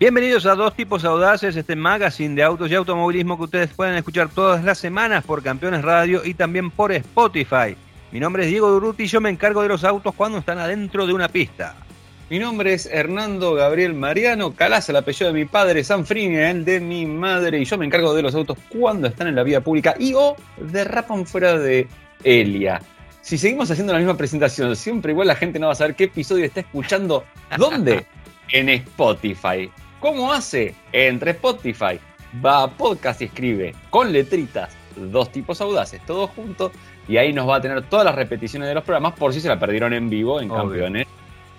Bienvenidos a Dos Tipos Audaces, este magazine de autos y automovilismo que ustedes pueden escuchar todas las semanas por Campeones Radio y también por Spotify. Mi nombre es Diego Durruti y yo me encargo de los autos cuando están adentro de una pista. Mi nombre es Hernando Gabriel Mariano, Calaza, el apellido de mi padre, Sanfrine, el de mi madre, y yo me encargo de los autos cuando están en la vía pública y o derrapan fuera de Elia. Si seguimos haciendo la misma presentación, siempre igual la gente no va a saber qué episodio está escuchando. ¿Dónde? en Spotify. ¿Cómo hace? Entre Spotify, va a podcast y escribe con letritas dos tipos audaces, todos juntos, y ahí nos va a tener todas las repeticiones de los programas por si se la perdieron en vivo en Campeones,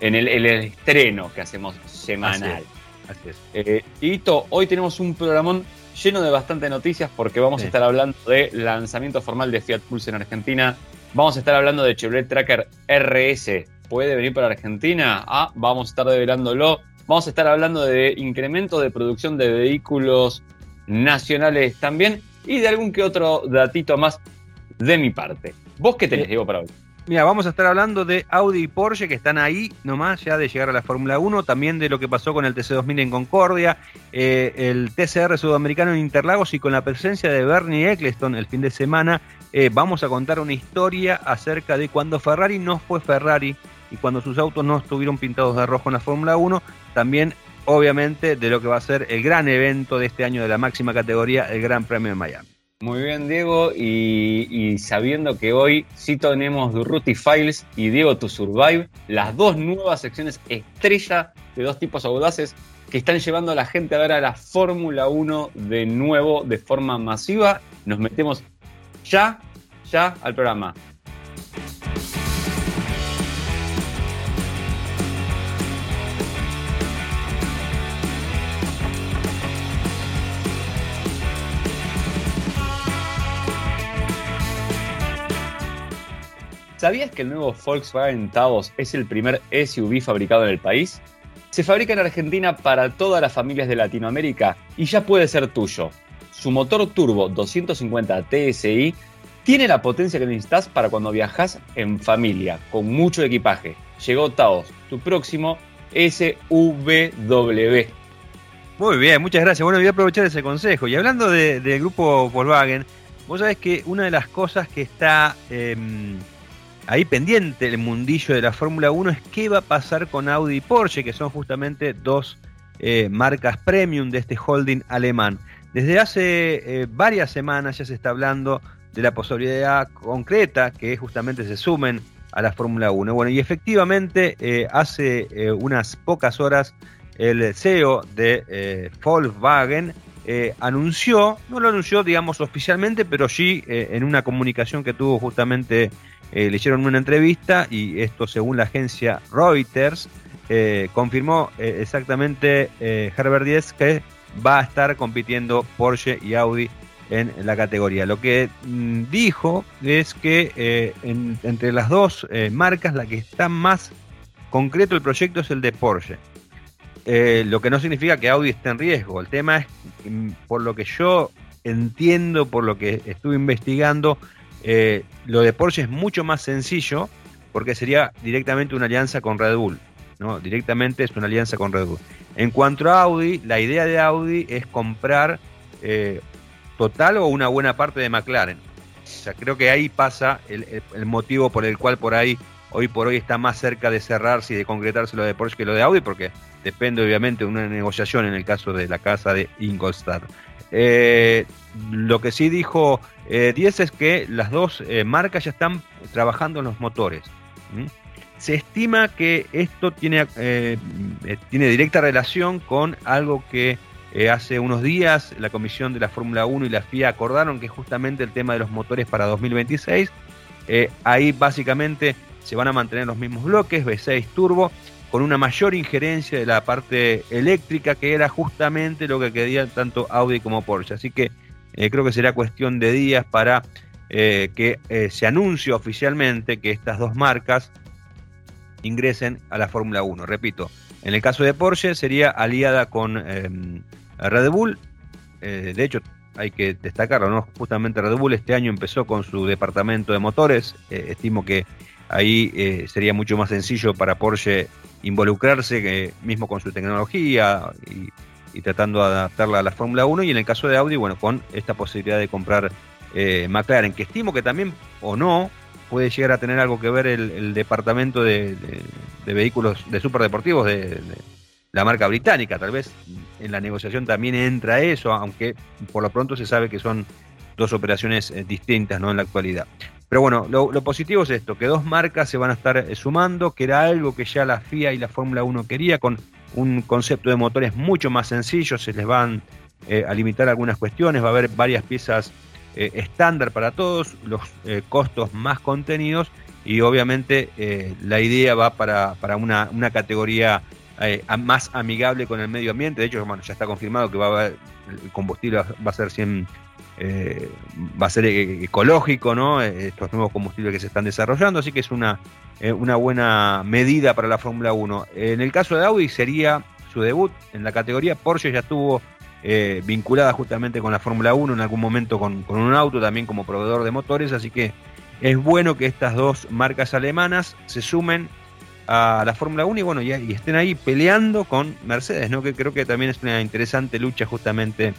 en el, estreno que hacemos semanal. Así es. Eh, y hoy tenemos un programón lleno de bastante noticias porque vamos a estar hablando de lanzamiento formal de Fiat Pulse en Argentina, vamos a estar hablando de Chevrolet Tracker RS, ¿puede venir para Argentina? Ah, vamos a estar develándolo Vamos a estar hablando de incremento de producción de vehículos nacionales también y de algún que otro datito más de mi parte. ¿Vos qué tenés, Diego, para hoy? Mira, vamos a estar hablando de Audi y Porsche que están ahí nomás ya de llegar a la Fórmula 1, también de lo que pasó con el TC2000 en Concordia, eh, el TCR sudamericano en Interlagos y con la presencia de Bernie Eccleston el fin de semana, eh, vamos a contar una historia acerca de cuando Ferrari no fue Ferrari y cuando sus autos no estuvieron pintados de rojo en la Fórmula 1, también obviamente de lo que va a ser el gran evento de este año de la máxima categoría, el Gran Premio de Miami. Muy bien, Diego, y, sabiendo que hoy sí tenemos Durruti Files y Diego To Survive, las dos nuevas secciones estrella de dos tipos audaces que están llevando a la gente a ver a la Fórmula 1 de nuevo, de forma masiva. Nos metemos ya, ya al programa. ¿Sabías que el nuevo Volkswagen Taos es el primer SUV fabricado en el país? Se fabrica en Argentina para todas las familias de Latinoamérica y ya puede ser tuyo. Su motor turbo 250 TSI tiene la potencia que necesitas para cuando viajas en familia, con mucho equipaje. Llegó Taos, tu próximo SUV. Muy bien, muchas gracias. Bueno, voy a aprovechar ese consejo. Y hablando del grupo Volkswagen, vos sabés que una de las cosas que está em, ahí pendiente el mundillo de la Fórmula 1 es qué va a pasar con Audi y Porsche, que son justamente dos eh, marcas premium de este holding alemán. Desde hace eh, varias semanas ya se está hablando de la posibilidad concreta que justamente se sumen a la Fórmula 1. Bueno, y efectivamente eh, hace unas pocas horas el CEO de Volkswagen anunció, no lo anunció digamos oficialmente, pero sí en una comunicación que tuvo justamente eh, le hicieron una entrevista y esto según la agencia Reuters eh, confirmó eh, exactamente Herbert Diez que va a estar compitiendo Porsche y Audi en la categoría. Lo que mm, dijo es que entre las dos marcas la que está más concreto el proyecto es el de Porsche. lo que no significa que Audi esté en riesgo. El tema es, mm, por lo que yo entiendo, por lo que estuve investigando, eh, lo de Porsche es mucho más sencillo porque sería directamente una alianza con Red Bull. ¿no? Directamente es una alianza con Red Bull. En cuanto a Audi, la idea de Audi es comprar eh, total o una buena parte de McLaren. O creo que ahí pasa el, motivo por el cual por ahí hoy por hoy está más cerca de cerrarse y de concretarse lo de Porsche que lo de Audi, porque depende obviamente de una negociación en el caso de la casa de Ingolstadt. Eh, lo que sí dijo eh, es que las dos eh, marcas ya están trabajando en los motores. Se estima que esto tiene, eh, tiene directa relación con algo que hace unos días la Comisión de la Fórmula 1 y la FIA acordaron, que es justamente el tema de los motores para 2026. ahí básicamente se van a mantener los mismos bloques, V6 turbo, con una mayor injerencia de la parte eléctrica, que era justamente lo que querían tanto Audi como Porsche. Así que eh, creo que será cuestión de días para eh, que eh, se anuncie oficialmente que estas dos marcas ingresen a la Fórmula 1. Repito, en el caso de Porsche sería aliada con em, Red Bull. de hecho, hay que destacarlo, ¿no? Justamente Red Bull este año empezó con su departamento de motores. estimo que ahí sería mucho más sencillo para Porsche involucrarse, mismo con su tecnología y y tratando de adaptarla a la Fórmula 1 y en el caso de Audi, bueno, con esta posibilidad de comprar eh, McLaren, que estimo que también o no puede llegar a tener algo que ver el, departamento de, vehículos de superdeportivos de, la marca británica, tal vez en la negociación también entra eso, aunque por lo pronto se sabe que son dos operaciones eh, distintas ¿no? en la actualidad. Pero bueno, lo, positivo es esto, que dos marcas se van a estar eh, sumando, que era algo que ya la FIA y la Fórmula 1 quería, con un concepto de motores mucho más sencillo, se les van eh, a limitar algunas cuestiones, va a haber varias piezas eh, estándar para todos, los costos más contenidos y obviamente la idea va para, una, una, categoría más amigable con el medio ambiente, de hecho bueno, ya está confirmado que va a haber, el combustible va a ser 100 eh, va a ser e-, ecológico, ¿no? Estos nuevos combustibles que se están desarrollando, así que es una, eh, una buena medida para la Fórmula 1. En el caso de Audi sería su debut en la categoría. Porsche ya estuvo eh, vinculada justamente con la Fórmula 1 en algún momento con, un auto, también como proveedor de motores, así que es bueno que estas dos marcas alemanas se sumen a la Fórmula 1 y bueno, y, y estén ahí peleando con Mercedes, ¿no? Que creo que también es una interesante lucha justamente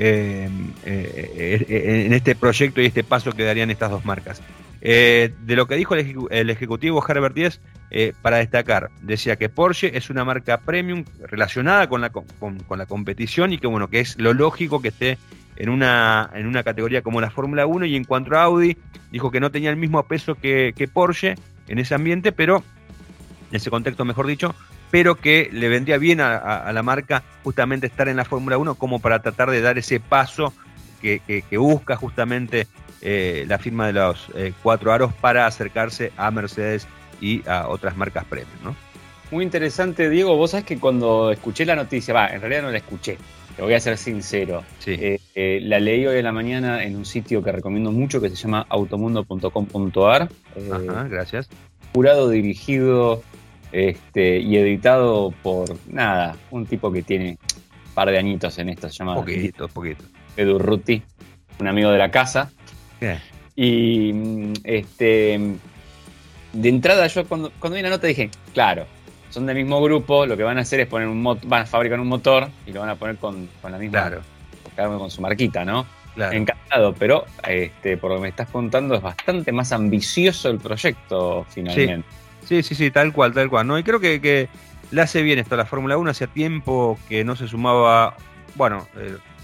eh, eh, eh, en este proyecto y este paso que darían estas dos marcas. de lo que dijo el, ejecutivo Herbert Díez, para destacar, decía que Porsche es una marca premium relacionada con la, con, la competición y que bueno, que es lo lógico que esté en una, en una categoría como la Fórmula 1 y en cuanto a Audi, dijo que no tenía el mismo peso que, que Porsche en ese ambiente, pero en ese contexto mejor dicho, pero que le vendría bien a, la marca justamente estar en la Fórmula 1 como para tratar de dar ese paso que, busca justamente eh, la firma de los eh, cuatro aros para acercarse a Mercedes y a otras marcas premium. ¿no? Muy interesante, Diego. Vos sabés que cuando escuché la noticia, va, en realidad no la escuché, te voy a ser sincero. Eh, la leí hoy en la mañana en un sitio que recomiendo mucho que se llama automundo.com.ar. Ajá, gracias. Jurado dirigido este, y editado por nada, un tipo que tiene un par de añitos en esto, se llama poquito, poquito. Edu Ruti, un amigo de la casa. Y este de entrada yo cuando, cuando vi la nota dije, claro, son del mismo grupo, lo que van a hacer es poner un van a fabricar un motor y lo van a poner con, la misma claro. con su marquita, ¿no? Encantado, pero este, por lo que me estás contando es bastante más ambicioso el proyecto finalmente. Sí, sí, sí, tal cual, tal cual. ¿no? Y creo que, que le hace bien esto a la Fórmula 1. Hacía tiempo que no se sumaba. Bueno,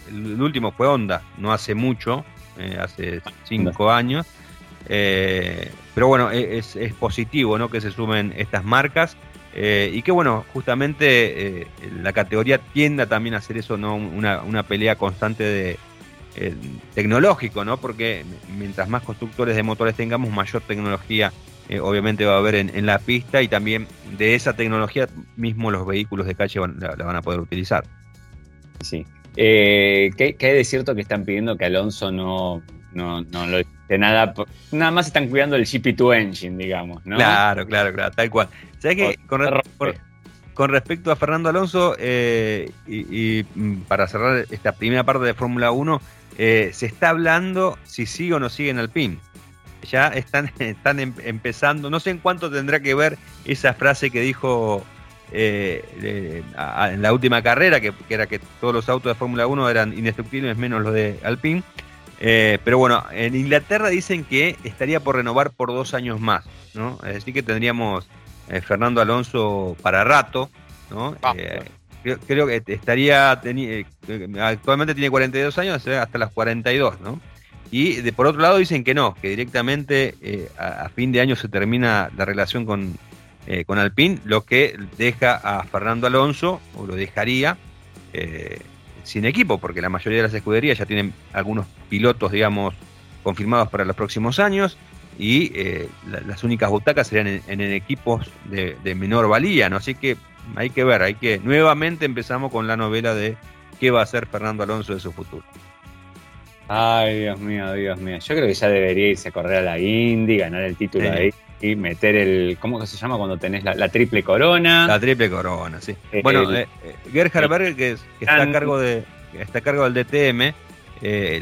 el, último fue Honda, no hace mucho, eh, hace cinco años. Eh, pero bueno, e, es, es, positivo ¿no? que se sumen estas marcas. Eh, y que bueno, justamente la categoría tienda también a hacer eso, ¿no? Una, una pelea constante de, tecnológico, ¿no? Porque mientras más constructores de motores tengamos, mayor tecnología eh, obviamente va a haber en, la pista y también de esa tecnología mismo los vehículos de calle la, van a poder utilizar. Sí. Eh, ¿qué, hay de cierto que están pidiendo que Alonso no, no, no lo de nada? Nada más están cuidando el GP2 engine, digamos, ¿no? Claro, claro, claro, tal cual. ¿Sabes qué? Con, respecto a Fernando Alonso, eh, y, mm, para cerrar esta primera parte de Fórmula 1, se está hablando si sigue o no sigue en Alpine ya están, están em, empezando, no sé en cuánto tendrá que ver esa frase que dijo eh, en la última carrera, que, era que todos los autos de Fórmula 1 eran indestructibles menos los de Alpine. Eh, pero bueno, en Inglaterra dicen que estaría por renovar por dos años más, ¿no? Así que tendríamos eh, Fernando Alonso para rato, ¿no? Ah, creo, que estaría, actualmente tiene 42 años, hasta las 42, ¿no? Y de, por otro lado dicen que no, que directamente eh, a, fin de año se termina la relación con, eh, con Alpine, lo que deja a Fernando Alonso, o lo dejaría, eh, sin equipo, porque la mayoría de las escuderías ya tienen algunos pilotos, digamos, confirmados para los próximos años, y las únicas butacas serían en, equipos de, menor valía, ¿no? Así que hay que ver, hay que, nuevamente empezamos con la novela de qué va a hacer Fernando Alonso de su futuro. Ay, Dios mío, Dios mío. Yo creo que ya debería irse a correr a la Indy, ganar el título ahí y meter el. ¿Cómo que se llama cuando tenés la, triple corona? La triple corona, sí. Eh, bueno, eh, eh, Gerhard Berger, que, está, a cargo de, está a cargo del DTM,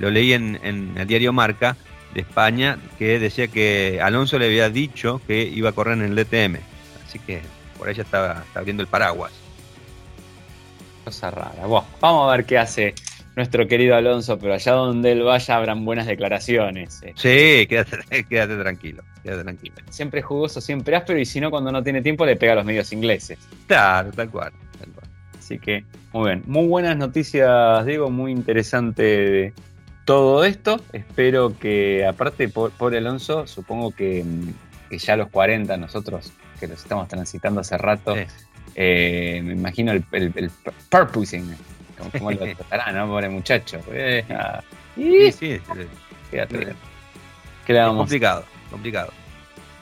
lo leí en, el diario Marca de España, que decía que Alonso le había dicho que iba a correr en el DTM. Así que por ahí ya está, está abriendo el paraguas. Cosa rara. Bueno, vamos a ver qué hace nuestro querido Alonso, pero allá donde él vaya habrán buenas declaraciones. eh. Sí, quédate, quédate tranquilo, quédate tranquilo. Siempre jugoso, siempre áspero, y si no, cuando no tiene tiempo, le pega a los medios ingleses. Claro, tal cual, tal cual. Así que, muy bien. Muy buenas noticias, Diego. Muy interesante todo esto. Espero que, aparte, por, por Alonso, supongo que, mm, que ya a los 40, nosotros que los estamos transitando hace rato, Sí. eh, me imagino el, el, el purposing. Como, como lo tratará, ¿no? Pobre muchacho. Eh, ah, Sí, sí, bien. ¿Qué le vamos complicado, complicado.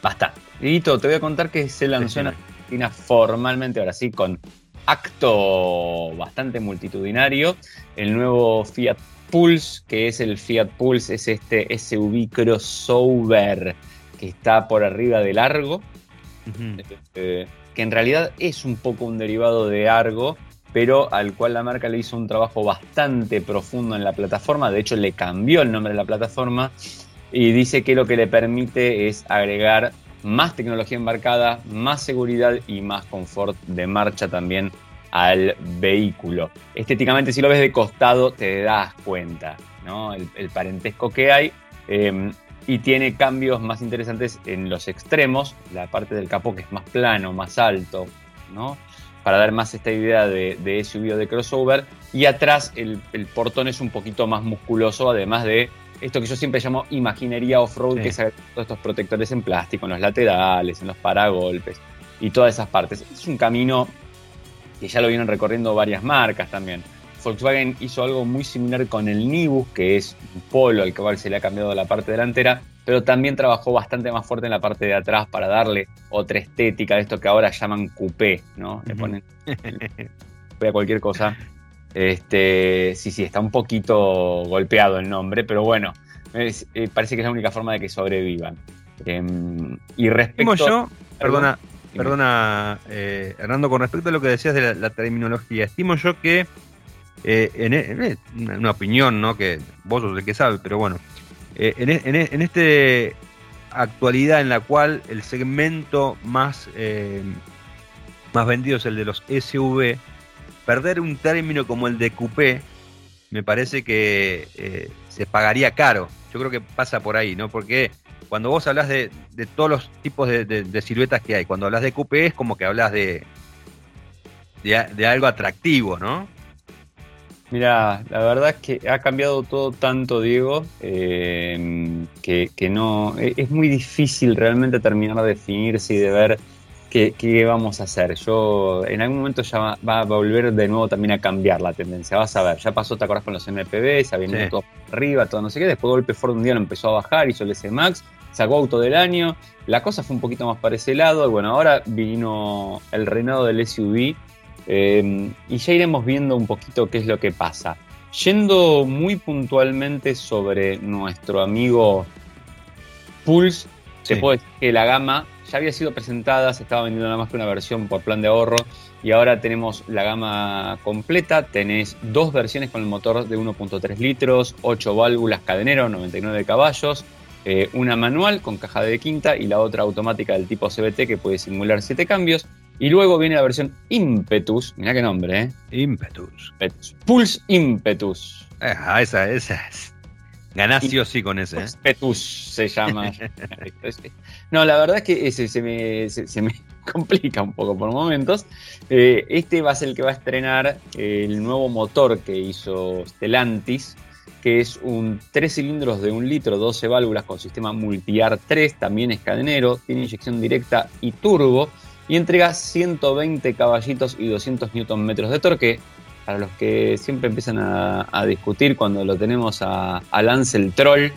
Bastante. Y te voy a contar que se lanzó en Argentina formalmente, ahora sí, con acto bastante multitudinario, el nuevo Fiat Pulse, que es el Fiat Pulse, es este SUV crossover que está por arriba del Argo, eh, que en realidad es un poco un derivado de Argo, pero al cual la marca le hizo un trabajo bastante profundo en la plataforma, de hecho le cambió el nombre de la plataforma y dice que lo que le permite es agregar más tecnología embarcada, más seguridad y más confort de marcha también al vehículo. Estéticamente, si lo ves de costado, te das cuenta, ¿no? El, parentesco que hay. eh, y tiene cambios más interesantes en los extremos, la parte del capó que es más plano, más alto, ¿no? Para dar más esta idea de, de SUV o de crossover. Y atrás el, el portón es un poquito más musculoso, además de esto que yo siempre llamo imaginería off-road, Sí. que es todos estos protectores en plástico, en los laterales, en los paragolpes y todas esas partes. Es un camino que ya lo vienen recorriendo varias marcas también. Volkswagen hizo algo muy similar con el Nibus, que es un polo al cual se le ha cambiado la parte delantera, pero también trabajó bastante más fuerte en la parte de atrás para darle otra estética de esto que ahora llaman coupé, ¿no? Le ponen coupé a cualquier cosa. Este, sí, sí, está un poquito golpeado el nombre, pero bueno, es- eh, parece que es la única forma de que sobrevivan. Em, y respecto... Estimo yo, perdona, Dime. perdona, eh, Hernando, con respecto a lo que decías de la, la terminología, estimo yo que eh, en, en una, una opinión, ¿no? Que vos sos el que sabe, pero bueno, eh, en, e- en, e- en este actualidad en la cual el segmento más, eh, más vendido es el de los SUV, perder un término como el de coupé me parece que eh, se pagaría caro. Yo creo que pasa por ahí, ¿no? Porque cuando vos hablas de, de todos los tipos de, siluetas que hay, cuando hablas de coupé es como que hablas de, de algo atractivo, ¿no? Mira, la verdad es que ha cambiado todo tanto, Diego, eh, que, que no. e- Es muy difícil realmente terminar de definirse y de ver qué, qué vamos a hacer. Yo, en algún momento ya va, va a volver de nuevo también a cambiar la tendencia. Vas a ver, ya pasó, ¿te acordás con los MPV? Se venía Sí. todo arriba, todo no sé qué. Después, de golpe Ford un día lo empezó a bajar, hizo el S-Max, sacó auto del año. La cosa fue un poquito más para ese lado. Y bueno, ahora vino el reinado del SUV. Eh, y ya iremos viendo un poquito qué es lo que pasa. Yendo muy puntualmente sobre nuestro amigo Pulse, Sí. te puedo decir que la gama ya había sido presentada, se estaba vendiendo nada más que una versión por plan de ahorro y ahora tenemos la gama completa, tenés dos versiones con el motor de 1.3 litros, 8 válvulas cadenero, 99 caballos, eh, una manual con caja de quinta y la otra automática del tipo CBT que puede simular 7 cambios. Y luego viene la versión Impetus, mirá qué nombre, ¿eh? Impetus. Impetus. Pulse Impetus. Ah, esa, esa es. Ganás sí o sí con ese, ¿eh? Impetus se llama. no, la verdad es que ese se me, se, se me complica un poco por momentos. Eh, este va a ser el que va a estrenar el nuevo motor que hizo Stellantis, que es un 3 cilindros de 1 litro, 12 válvulas con sistema Multiar 3, también es cadenero, tiene inyección directa y turbo, y entrega 120 caballitos y 200 newton metros de torque. Para los que siempre empiezan a, a discutir cuando lo tenemos a, a Lance el Troll,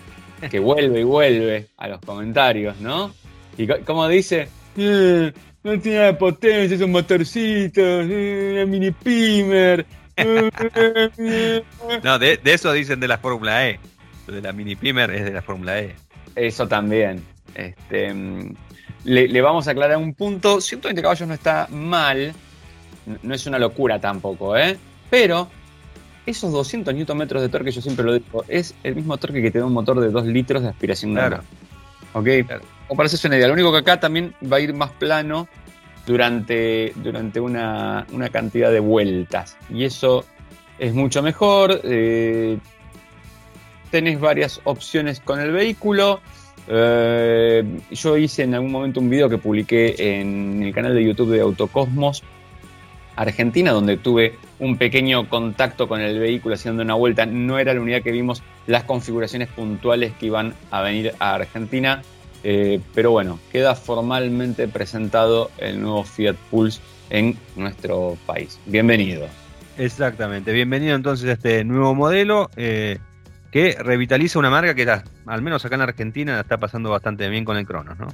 que vuelve y vuelve a los comentarios, ¿no? Y co- como dice, "Eh, no tiene potencia, es un motorcito, eh, mini pimer. eh, eh, eh". No, de, de eso dicen de la Fórmula E. Lo de la mini primer es de la Fórmula E. Eso también. Este, mm, le, le vamos a aclarar un punto. 120 caballos no está mal. No es una locura tampoco, ¿eh? Pero esos 200 Nm de torque, yo siempre lo digo, es el mismo torque que te da un motor de 2 litros de aspiración Claro. normal. ¿Ok? Claro. O para hacerse una idea. Lo único que acá también va a ir más plano durante, durante una, una cantidad de vueltas. Y eso es mucho mejor. Eh, tenés varias opciones con el vehículo. Eh, yo hice en algún momento un video que publiqué en el canal de YouTube de Autocosmos Argentina, donde tuve un pequeño contacto con el vehículo haciendo una vuelta. No era la unidad que vimos las configuraciones puntuales que iban a venir a Argentina. Eh, pero bueno, queda formalmente presentado el nuevo Fiat Pulse en nuestro país. Bienvenido. Exactamente, bienvenido entonces a este nuevo modelo eh, que revitaliza una marca que al menos acá en Argentina está pasando bastante bien con el Cronos, ¿no?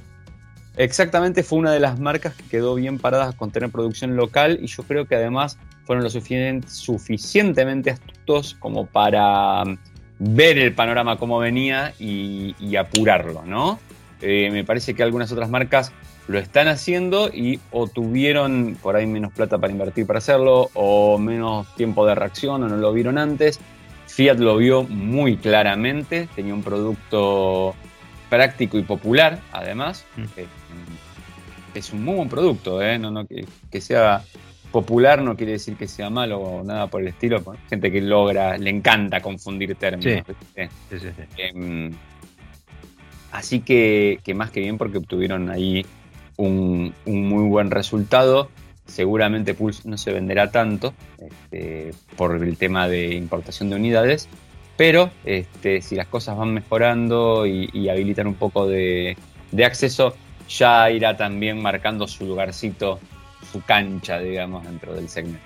Exactamente, fue una de las marcas que quedó bien paradas con tener producción local y yo creo que además fueron lo suficientemente astutos como para mm, ver el panorama como venía y, apurarlo, ¿no? Eh, me parece que algunas otras marcas lo están haciendo y o tuvieron por ahí menos plata para invertir para hacerlo o menos tiempo de reacción o no lo vieron antes. Fiat lo vio muy claramente, tenía un producto práctico y popular, además. Mm. Eh, es un muy buen producto, ¿eh? no, no, que, sea popular no quiere decir que sea malo o nada por el estilo. Gente que logra, le encanta confundir términos. Em, así que, que, más que bien porque obtuvieron ahí un, muy buen resultado. Seguramente Pulse no se venderá tanto este, por el tema de importación de unidades, pero este, si las cosas van mejorando y, habilitan un poco de, acceso, ya irá también marcando su lugarcito, su cancha, digamos, dentro del segmento.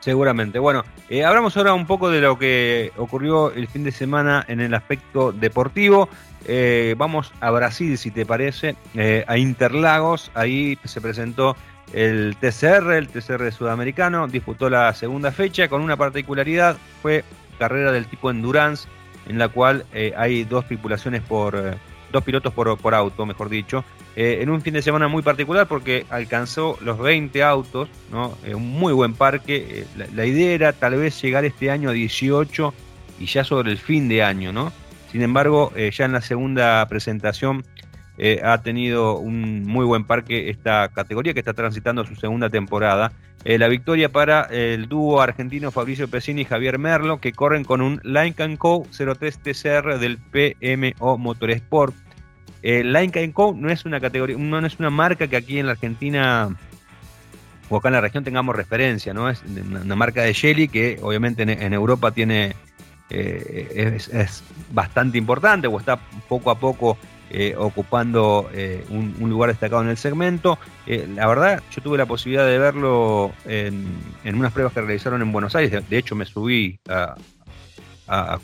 Seguramente. Bueno, eh, hablamos ahora un poco de lo que ocurrió el fin de semana en el aspecto deportivo. Eh, vamos a Brasil, si te parece, eh, a Interlagos. Ahí se presentó el TCR, el TCR sudamericano. Disputó la segunda fecha con una particularidad. Fue carrera del tipo Endurance, en la cual hay dos tripulaciones por. dos pilotos por, auto, mejor dicho. en un fin de semana muy particular porque alcanzó los 20 autos, ¿no? un muy buen parque. La, idea era tal vez llegar este año a 18 y ya sobre el fin de año, ¿no? Sin embargo, eh, ya en la segunda presentación eh, ha tenido un muy buen parque esta categoría que está transitando su segunda temporada. Eh, la victoria para el dúo argentino Fabricio Pesini y Javier Merlo, que corren con un Line Co 03 TCR del PMO Motorsport. Line Co no es una categoría, no es una marca que aquí en la Argentina o acá en la región tengamos referencia, ¿no? Es una marca de Shelly que obviamente en Europa tiene eh, es, bastante importante o está poco a poco eh, ocupando eh, un, lugar destacado en el segmento. la verdad, yo tuve la posibilidad de verlo en, unas pruebas que realizaron en Buenos Aires. De, hecho, me subí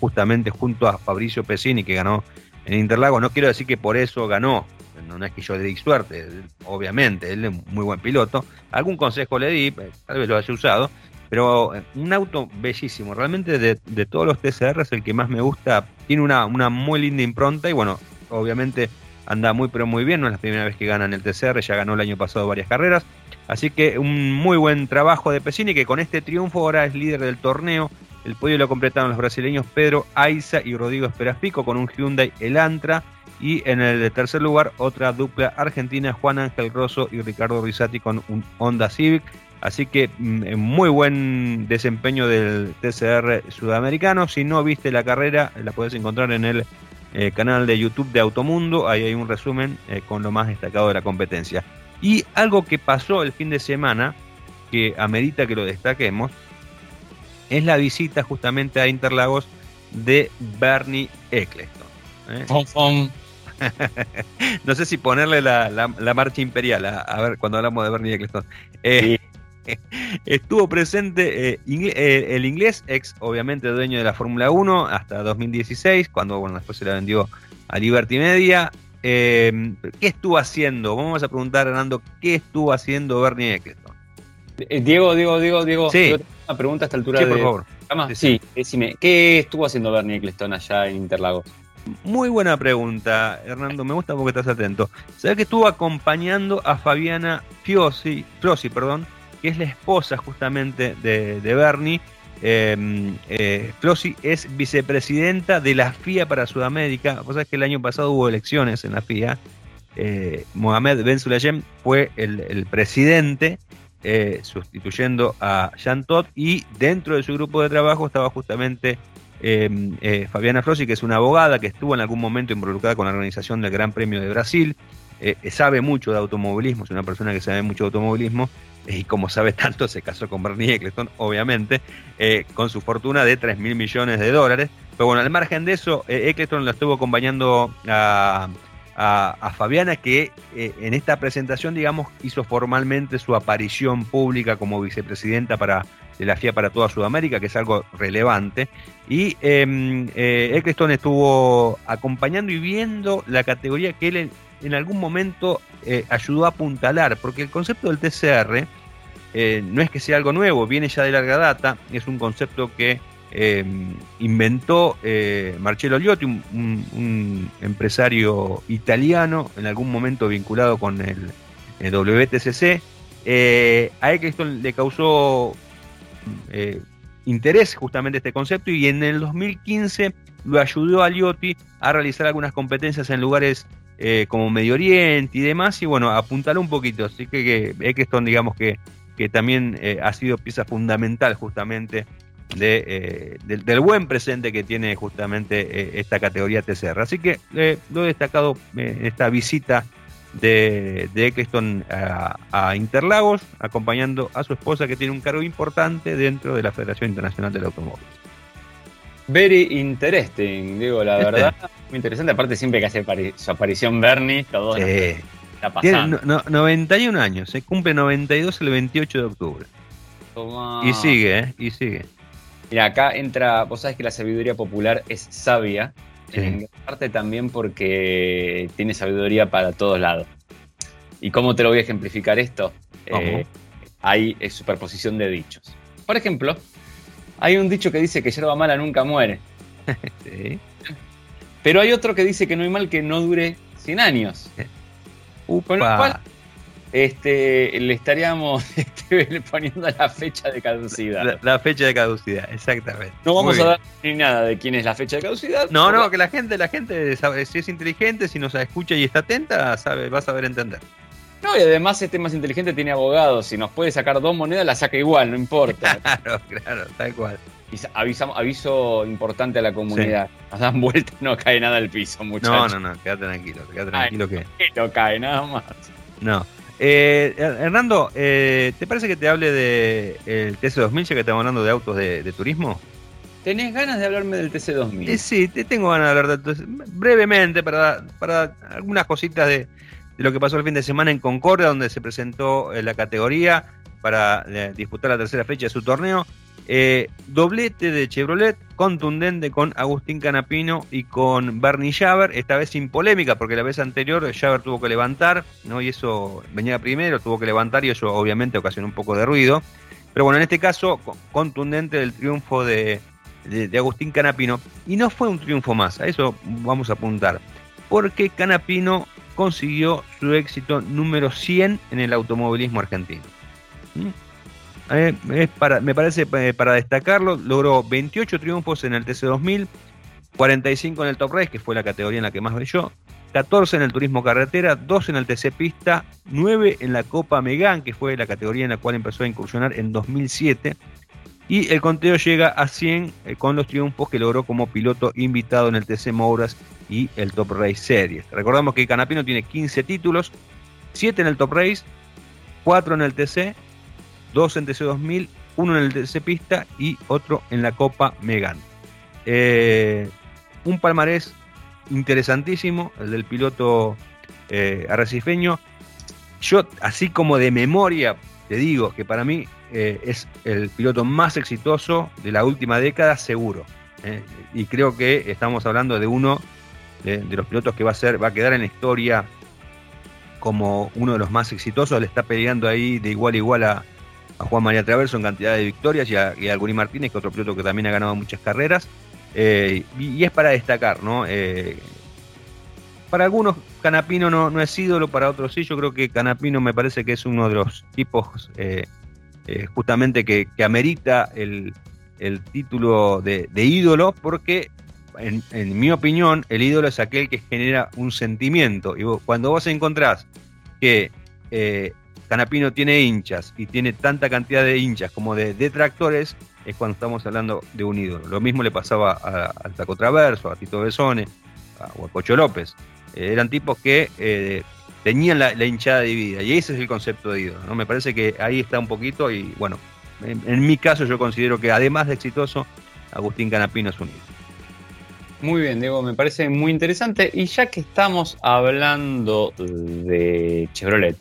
justamente junto a Fabricio Pesini, que ganó en Interlago. No quiero decir que por eso ganó. No, es que yo le di suerte, obviamente, él es muy buen piloto. Algún consejo le di, tal vez lo haya usado, pero eh, un auto bellísimo, realmente de, todos los TCR es el que más me gusta. Tiene una, muy linda impronta y bueno, obviamente anda muy pero muy bien. No es la primera vez que gana en el TCR, ya ganó el año pasado varias carreras. Así que un muy buen trabajo de Pesini que con este triunfo ahora es líder del torneo. El podio lo completaron los brasileños Pedro Aiza y Rodrigo Esperaspico con un Hyundai Elantra. Y en el tercer lugar, otra dupla argentina, Juan Ángel Rosso y Ricardo Risati con un Honda Civic. Así que mm, muy buen desempeño del TCR sudamericano. Si no viste la carrera, la puedes encontrar en el eh, canal de YouTube de Automundo. Ahí hay un resumen eh, con lo más destacado de la competencia. Y algo que pasó el fin de semana, que amerita que lo destaquemos, es la visita justamente a Interlagos de Bernie Eccleston. ¿eh? no sé si ponerle la, marcha imperial, a, ver, cuando hablamos de Bernie Eccleston. Estuvo presente eh, eh, el inglés, ex obviamente dueño de la Fórmula 1 hasta 2016, cuando bueno, después se la vendió a Liberty Media. Eh, ¿Qué estuvo haciendo? Vamos a preguntar, Hernando, ¿qué estuvo haciendo Bernie Eccleston? Diego, Diego, Diego, Diego, sí. una pregunta a esta altura. Sí, por favor. Sí, decime, ¿qué estuvo haciendo Bernie Eccleston allá en Interlagos? Muy buena pregunta, Hernando. Me gusta porque estás atento. ¿Sabes que estuvo acompañando a Fabiana Fiosi, Fiosi perdón, que es la esposa justamente de, Bernie. Eh, eh, es vicepresidenta de la FIA para Sudamérica. Vos sabés que el año pasado hubo elecciones en la FIA Mohamed Ben Sulayem fue el, presidente sustituyendo a Jean Todt y dentro de su grupo de trabajo estaba justamente Fabiana Frossi, que es una abogada que estuvo en algún momento involucrada con la organización del Gran Premio de Brasil, sabe mucho de automovilismo, es una persona que sabe mucho de automovilismo y como sabe tanto, se casó con Bernie Eccleston, obviamente, eh, con su fortuna de 3 mil millones de dólares. Pero bueno, al margen de eso, eh, Eccleston lo estuvo acompañando a, Fabiana, que eh, en esta presentación, digamos, hizo formalmente su aparición pública como vicepresidenta para, de la FIA para toda Sudamérica, que es algo relevante. Y em, Eccleston estuvo acompañando y viendo la categoría que él en algún momento eh, ayudó a apuntalar, porque el concepto del TCR eh, no es que sea algo nuevo, viene ya de larga data, es un concepto que em, inventó eh, Marcello Liotti, un, empresario italiano, en algún momento vinculado con el, WTCC. a Eccleston le causó interés justamente este concepto y en el 2015 lo ayudó a Liotti a realizar algunas competencias en lugares eh, como Medio Oriente y demás, y bueno, apuntar un poquito. Así que, que Eccleston, digamos que, que también eh, ha sido pieza fundamental justamente de, eh, del, buen presente que tiene justamente esta categoría TCR. Así que lo he destacado en esta visita de, de Eccleston a, a, Interlagos, acompañando a su esposa que tiene un cargo importante dentro de la Federación Internacional del Automóvil. Very interesting, digo, la verdad. Muy interesante. Aparte, siempre que hace su aparición Bernie, todo está pasando. Tiene 91 años, se cumple 92 el 28 de octubre. Y sigue, ¿eh? Y sigue. Mira, acá entra. Vos sabés que la sabiduría popular es sabia. En parte también porque tiene sabiduría para todos lados. ¿Y cómo te lo voy a ejemplificar esto? Eh, hay superposición de dichos. Por ejemplo, hay un dicho que dice que yerba mala nunca muere. sí. Pero hay otro que dice que no hay mal que no dure 100 años. Con lo cual, este, le estaríamos este, poniendo la fecha de caducidad. La, fecha de caducidad, exactamente. No vamos a dar ni nada de quién es la fecha de caducidad. No, no, que la gente, la gente sabe, si es inteligente, si nos escucha y está atenta, sabe, va a saber entender. No, y además este más inteligente tiene abogados. Si nos puede sacar dos monedas, la saca igual, no importa. Claro, claro, tal cual. Avisamos, aviso importante a la comunidad. Nos dan vuelta no cae nada al piso, muchachos. No, no, no, quédate tranquilo, quédate tranquilo que. No cae, nada más. No. Eh, Hernando, eh, ¿te parece que te hable del de TC2000 ya que estamos hablando de autos de, turismo? ¿Tenés ganas de hablarme del TC2000? Eh, sí, te tengo ganas de hablar de brevemente para, para algunas cositas de, de lo que pasó el fin de semana en Concordia, donde se presentó eh, la categoría para eh, disputar la tercera fecha de su torneo. Eh, doblete de Chevrolet, contundente con Agustín Canapino y con Bernie Javer, esta vez sin polémica, porque la vez anterior Javer tuvo que levantar, ¿no? y eso venía primero, tuvo que levantar y eso obviamente ocasionó un poco de ruido. Pero bueno, en este caso, contundente del triunfo de, de Agustín Canapino, y no fue un triunfo más, a eso vamos a apuntar, porque Canapino consiguió su éxito número 100 en el automovilismo argentino. ¿Mm? Eh, me parece eh, para destacarlo, logró 28 triunfos en el TC2000, 45 en el Top Race, que fue la categoría en la que más brilló, 14 en el Turismo Carretera, 2 en el TC Pista, 9 en la Copa Megan, que fue la categoría en la cual empezó a incursionar en 2007, y el conteo llega a 100 eh, con los triunfos que logró como piloto invitado en el TC Mouras y el Top Race Series. Recordamos que Canapino tiene 15 títulos, 7 en el Top Race, 4 en el TC, 2 en TC 2000, 1 en el TC Pista y otro en la Copa Megan. Eh, un palmarés interesantísimo, el del piloto eh, arrecifeño. Yo, así como de memoria, te digo que para mí eh, es el piloto más exitoso de la última década, seguro. Eh, y creo que estamos hablando de uno de, los pilotos que va a ser, va a quedar en la historia como uno de los más exitosos. Le está peleando ahí de igual a igual a, Juan María Traverso en cantidad de victorias y a, y Martínez, que otro piloto que también ha ganado muchas carreras. Eh, y, es para destacar, ¿no? para algunos Canapino no, es ídolo, para otros sí. Yo creo que Canapino me parece que es uno de los tipos eh, justamente que, amerita el, título de, ídolo, porque en, mi opinión, el ídolo es aquel que genera un sentimiento. Y cuando vos encontrás que eh, Canapino tiene hinchas y tiene tanta cantidad de hinchas como de detractores, es cuando estamos hablando de un ídolo. Lo mismo le pasaba al Taco Traverso, a Tito Besone o a Cocho López. Eh, eran tipos que eh, tenían la, hinchada dividida y ese es el concepto de ídolo. ¿no? Me parece que ahí está un poquito y bueno, en, mi caso yo considero que además de exitoso, Agustín Canapino es un ídolo. Muy bien, Diego, me parece muy interesante. Y ya que estamos hablando de Chevrolet,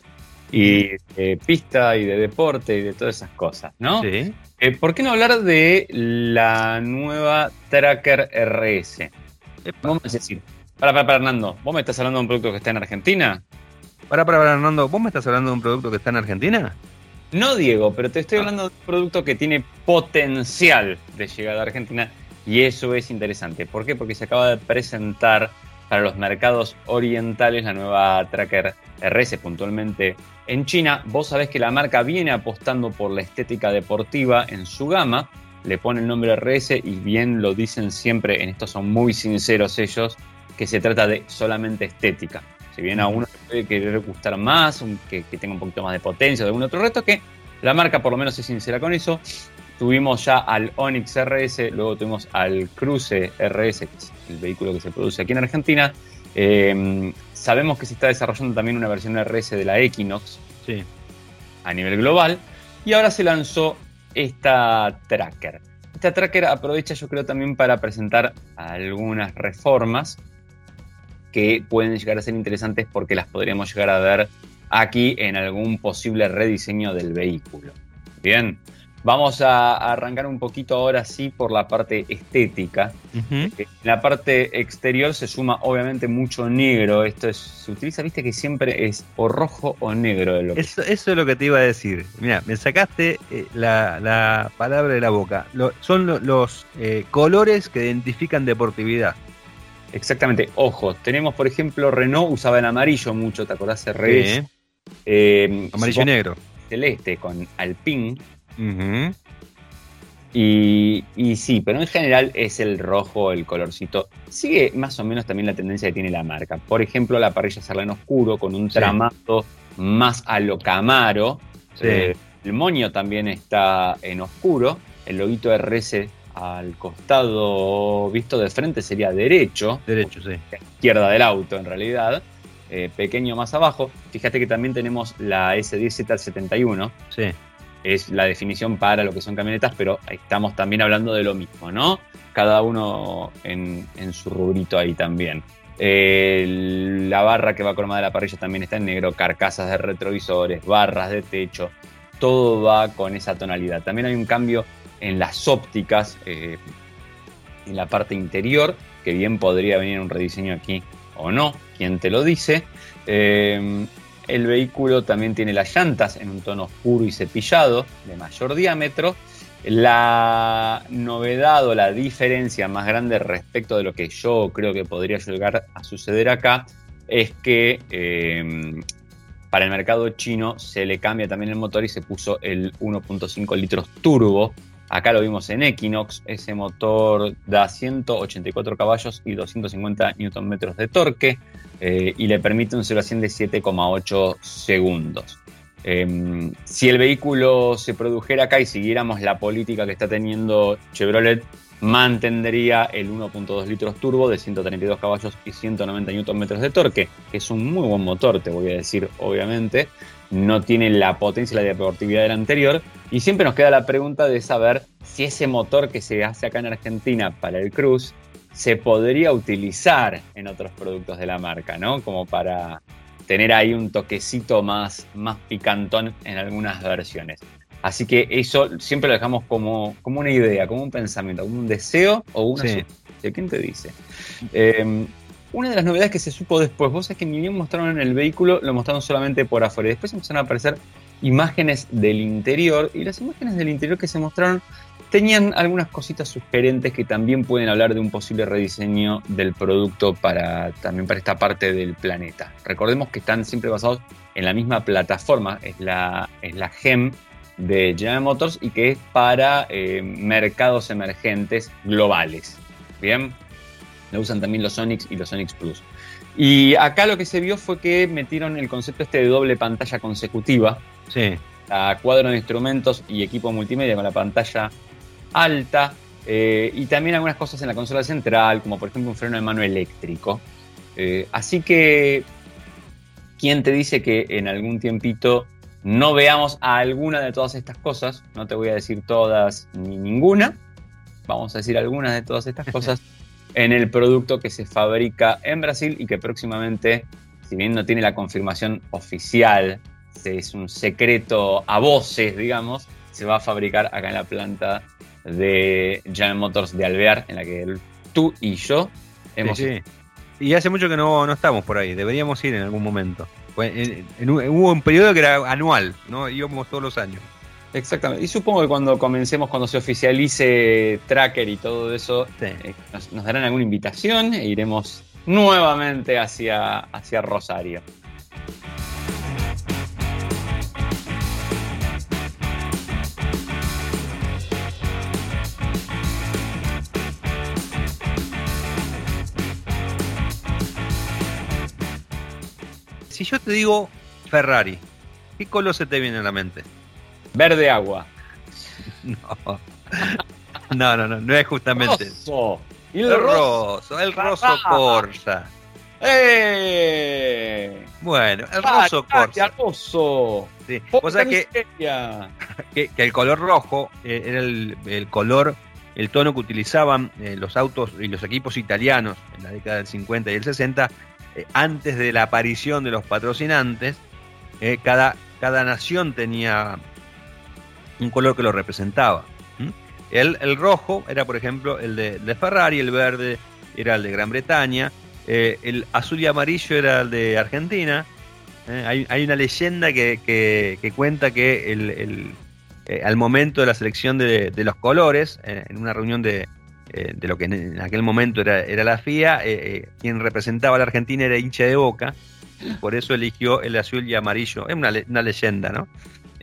y de pista y de deporte y de todas esas cosas, ¿no? Sí. Eh, ¿Por qué no hablar de la nueva Tracker RS? Vamos a decir, para, para, para, Hernando, ¿vos me estás hablando de un producto que está en Argentina? Para, para, para, Hernando, ¿vos me estás hablando de un producto que está en Argentina? No, Diego, pero te estoy ah. hablando de un producto que tiene potencial de llegar a Argentina y eso es interesante. ¿Por qué? Porque se acaba de presentar para los mercados orientales la nueva Tracker RS, puntualmente en China, vos sabés que la marca viene apostando por la estética deportiva en su gama, le pone el nombre RS y bien lo dicen siempre, en esto son muy sinceros ellos, que se trata de solamente estética. Si bien a uno puede querer gustar más, que, tenga un poquito más de potencia o algún otro reto, que la marca por lo menos es sincera con eso. Tuvimos ya al Onix RS, luego tuvimos al Cruze RS, que es el vehículo que se produce aquí en Argentina. Eh, Sabemos que se está desarrollando también una versión RS de la Equinox a nivel global. Y ahora se lanzó esta tracker. Esta tracker aprovecha yo creo también para presentar algunas reformas que pueden llegar a ser interesantes porque las podríamos llegar a ver aquí en algún posible rediseño del vehículo. Bien, Vamos a arrancar un poquito ahora sí por la parte estética. En la parte exterior se suma obviamente mucho negro. Esto es, se utiliza, viste que siempre es o rojo o negro. eso, es lo que te iba a decir. Mira, me sacaste eh, la, palabra de la boca. son los eh, colores que identifican deportividad. Exactamente. Ojo, tenemos por ejemplo Renault usaba el amarillo mucho, ¿te acordás? Eh, amarillo y negro. Celeste con Alpine y, sí, pero en general es el rojo el colorcito. Sigue más o menos también la tendencia que tiene la marca. Por ejemplo, la parrilla en oscuro con un tramado más a lo camaro. Eh, el moño también está en oscuro. El loguito RS al costado visto de frente sería derecho. Derecho, sí. Izquierda del auto en realidad. Eh, pequeño más abajo. Fíjate que también tenemos la S10Z71. Sí es la definición para lo que son camionetas, pero estamos también hablando de lo mismo, ¿no? Cada uno en, su rubrito ahí también. la barra que va colmada de la parrilla también está en negro, carcasas de retrovisores, barras de techo, todo va con esa tonalidad. También hay un cambio en las ópticas, eh, en la parte interior, que bien podría venir un rediseño aquí o no, quien te lo dice. Eh, el vehículo también tiene las llantas en un tono oscuro y cepillado de mayor diámetro. La novedad o la diferencia más grande respecto de lo que yo creo que podría llegar a suceder acá es que em, para el mercado chino se le cambia también el motor y se puso el 1.5 litros turbo. Acá lo vimos en Equinox, ese motor da 184 caballos y 250 Nm de torque. Eh, y le permite un 0 a 100 de 7,8 segundos. Em, si el vehículo se produjera acá y siguiéramos la política que está teniendo Chevrolet, mantendría el 1.2 litros turbo de 132 caballos y 190 Nm de torque, que es un muy buen motor, te voy a decir, obviamente. No tiene la potencia y la deportividad del anterior. Y siempre nos queda la pregunta de saber si ese motor que se hace acá en Argentina para el Cruz se podría utilizar en otros productos de la marca, ¿no? Como para tener ahí un toquecito más, más picantón en algunas versiones. Así que eso siempre lo dejamos como, como una idea, como un pensamiento, como un deseo o una sí. ¿Quién te dice? Em, una de las novedades que se supo después, vos es que ni bien mostraron en el vehículo, lo mostraron solamente por afuera. Después empezaron a aparecer imágenes del interior y las imágenes del interior que se mostraron tenían algunas cositas sugerentes que también pueden hablar de un posible rediseño del producto para también para esta parte del planeta. Recordemos que están siempre basados en la misma plataforma, es la, es la GEM de General Motors y que es para eh, mercados emergentes globales. Bien. Lo usan también los Sonics y los Sonics Plus. Y acá lo que se vio fue que metieron el concepto este de doble pantalla consecutiva. Sí. A cuadro de instrumentos y equipo multimedia con la pantalla alta. Eh, y también algunas cosas en la consola central, como por ejemplo un freno de mano eléctrico. Eh, así que, ¿quién te dice que en algún tiempito no veamos alguna de todas estas cosas? No te voy a decir todas ni ninguna. Vamos a decir algunas de todas estas cosas en el producto que se fabrica en Brasil y que próximamente, si bien no tiene la confirmación oficial, es un secreto a voces, digamos, se va a fabricar acá en la planta de General Motors de Alvear, en la que tú y yo hemos... Sí, Y hace mucho que no, no estamos por ahí, deberíamos ir en algún momento. Hubo un periodo que era anual, ¿no? Íbamos todos los años. Exactamente. Y supongo que cuando comencemos, cuando se oficialice Tracker y todo eso, eh, nos, darán alguna invitación e iremos nuevamente hacia, hacia Rosario. Si yo te digo Ferrari, ¿qué color se te viene a la mente? Verde agua. No. No, no, no, es justamente. Rosso. el, rosso, el rosso Corsa. ¡Eh! Bueno, el rosso Corsa. Rosso. Sí. O sea que, que, el color rojo eh, era el, color, el tono que utilizaban eh, los autos y los equipos italianos en la década del 50 y el 60, eh, antes de la aparición de los patrocinantes. cada, cada nación tenía un color que lo representaba. El, rojo era, por ejemplo, el de, Ferrari, el verde era el de Gran Bretaña, eh, el azul y amarillo era el de Argentina. Eh, hay, una leyenda que, cuenta que el, eh, al momento de la selección de, los colores, en una reunión de, lo que en aquel momento era, era la FIA, quien representaba a la Argentina era hincha de boca, por eso eligió el azul y amarillo. Es una, una leyenda, ¿no?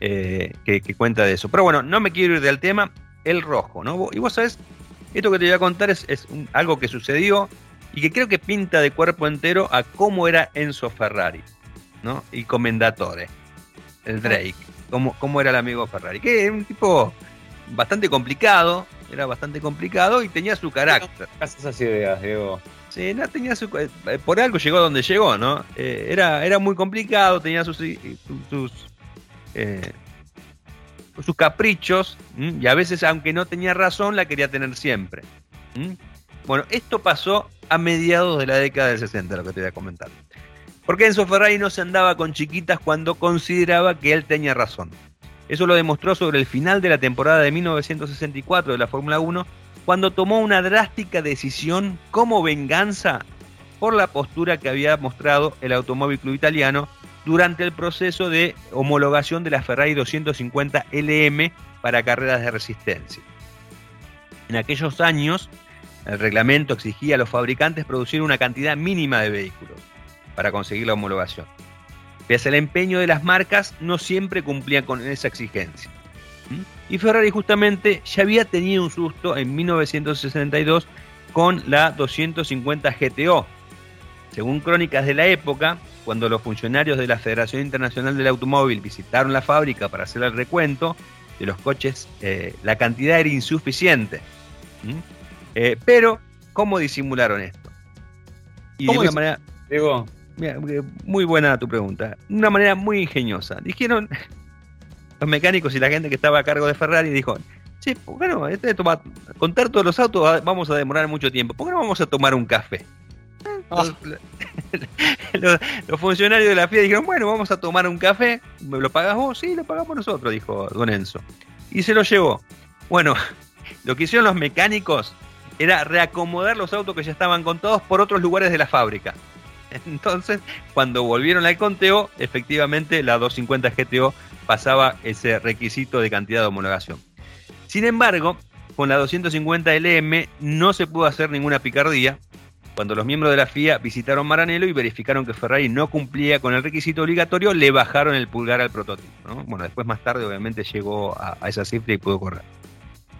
Eh, que, cuenta de eso. Pero bueno, no me quiero ir del tema, el rojo, ¿no? Y vos sabés, esto que te voy a contar es, algo que sucedió y que creo que pinta de cuerpo entero a cómo era Enzo Ferrari, ¿no? Y Comendatore, el Drake, cómo, cómo era el amigo Ferrari, que era un tipo bastante complicado, era bastante complicado y tenía su carácter. esas ideas, Diego. Sí, no, tenía su, eh, por algo llegó donde llegó, ¿no? Eh, era, era muy complicado, tenía sus, sus eh, sus caprichos y a veces, aunque no tenía razón, la quería tener siempre. Bueno, esto pasó a mediados de la década del 60, lo que te voy a comentar. Porque Enzo Ferrari no se andaba con chiquitas cuando consideraba que él tenía razón. Eso lo demostró sobre el final de la temporada de 1964 de la Fórmula 1, cuando tomó una drástica decisión como venganza por la postura que había mostrado el Automóvil Club Italiano durante el proceso de homologación de la Ferrari 250 LM para carreras de resistencia. En aquellos años, el reglamento exigía a los fabricantes producir una cantidad mínima de vehículos para conseguir la homologación. Pese al empeño de las marcas, no siempre cumplían con esa exigencia. ¿Mm? Y Ferrari justamente ya había tenido un susto en 1962 con la 250 GTO. Según crónicas de la época, cuando los funcionarios de la Federación Internacional del Automóvil visitaron la fábrica para hacer el recuento de los coches, eh, la cantidad era insuficiente. Eh, pero, ¿cómo disimularon esto? Y de una manera. Muy buena tu pregunta. De una manera muy ingeniosa. Dijeron los mecánicos y la gente que estaba a cargo de Ferrari, dijo: Che, bueno, este contar todos los autos vamos a demorar mucho tiempo. ¿Por qué no vamos a tomar un café? Ah. Los, funcionarios de la FIA dijeron, bueno, vamos a tomar un café, ¿me lo pagas vos? Sí, lo pagamos nosotros, dijo Don Enzo. Y se lo llevó. Bueno, lo que hicieron los mecánicos era reacomodar los autos que ya estaban contados por otros lugares de la fábrica. Entonces, cuando volvieron al conteo, efectivamente la 250 GTO pasaba ese requisito de cantidad de homologación. Sin embargo, con la 250 LM no se pudo hacer ninguna picardía, cuando los miembros de la FIA visitaron Maranello y verificaron que Ferrari no cumplía con el requisito obligatorio, le bajaron el pulgar al prototipo. Bueno, después más tarde obviamente llegó a, esa cifra y pudo correr.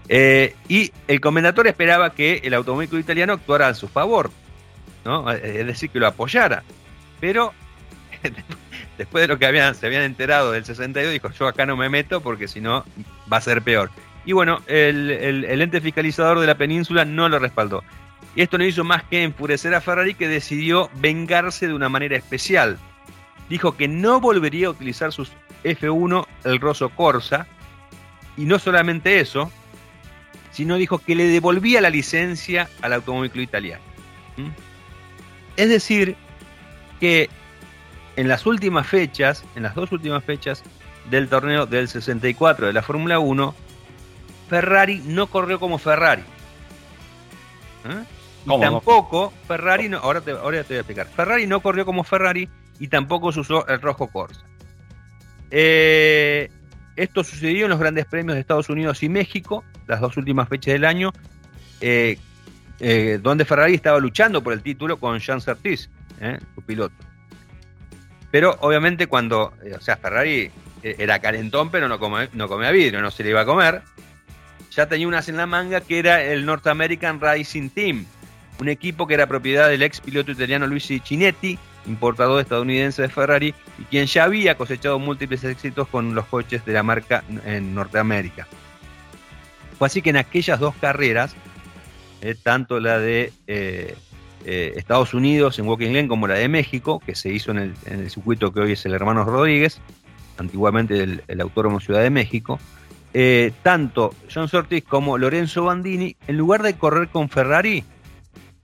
Eh, y el comendator esperaba que el automóvil italiano actuara a su favor, ¿no? Es decir, que lo apoyara. Pero después de lo que habían, se habían enterado del 62, dijo, yo acá no me meto porque si no va a ser peor. Y bueno, el, el, ente fiscalizador de la península no lo respaldó. Y esto no hizo más que enfurecer a Ferrari que decidió vengarse de una manera especial. Dijo que no volvería a utilizar sus F1 el Rosso Corsa. Y no solamente eso, sino dijo que le devolvía la licencia al automóvil italiano. ¿Mm? Es decir, que en las últimas fechas, en las dos últimas fechas del torneo del 64 de la Fórmula 1, Ferrari no corrió como Ferrari. ¿Eh? Y tampoco Ferrari, no, ahora, te, ahora te voy a explicar. Ferrari no corrió como Ferrari y tampoco se usó el rojo Corsa. Eh, esto sucedió en los grandes premios de Estados Unidos y México, las dos últimas fechas del año, eh, donde Ferrari estaba luchando por el título con Jean Surtees, su piloto. Pero obviamente cuando, o sea, Ferrari era calentón, pero no, comía vidrio, no se le iba a comer ya tenía unas en la manga que era el North American Racing Team, un equipo que era propiedad del ex piloto italiano Luigi Cinetti, importador estadounidense de Ferrari, y quien ya había cosechado múltiples éxitos con los coches de la marca en Norteamérica. Fue así que en aquellas dos carreras, tanto la de eh, eh, Estados Unidos en Walking Lane como la de México, que se hizo en el, circuito que hoy es el Hermanos Rodríguez, antiguamente el, el Autódromo Ciudad de México, eh, tanto John Surtees como Lorenzo Bandini, en lugar de correr con Ferrari,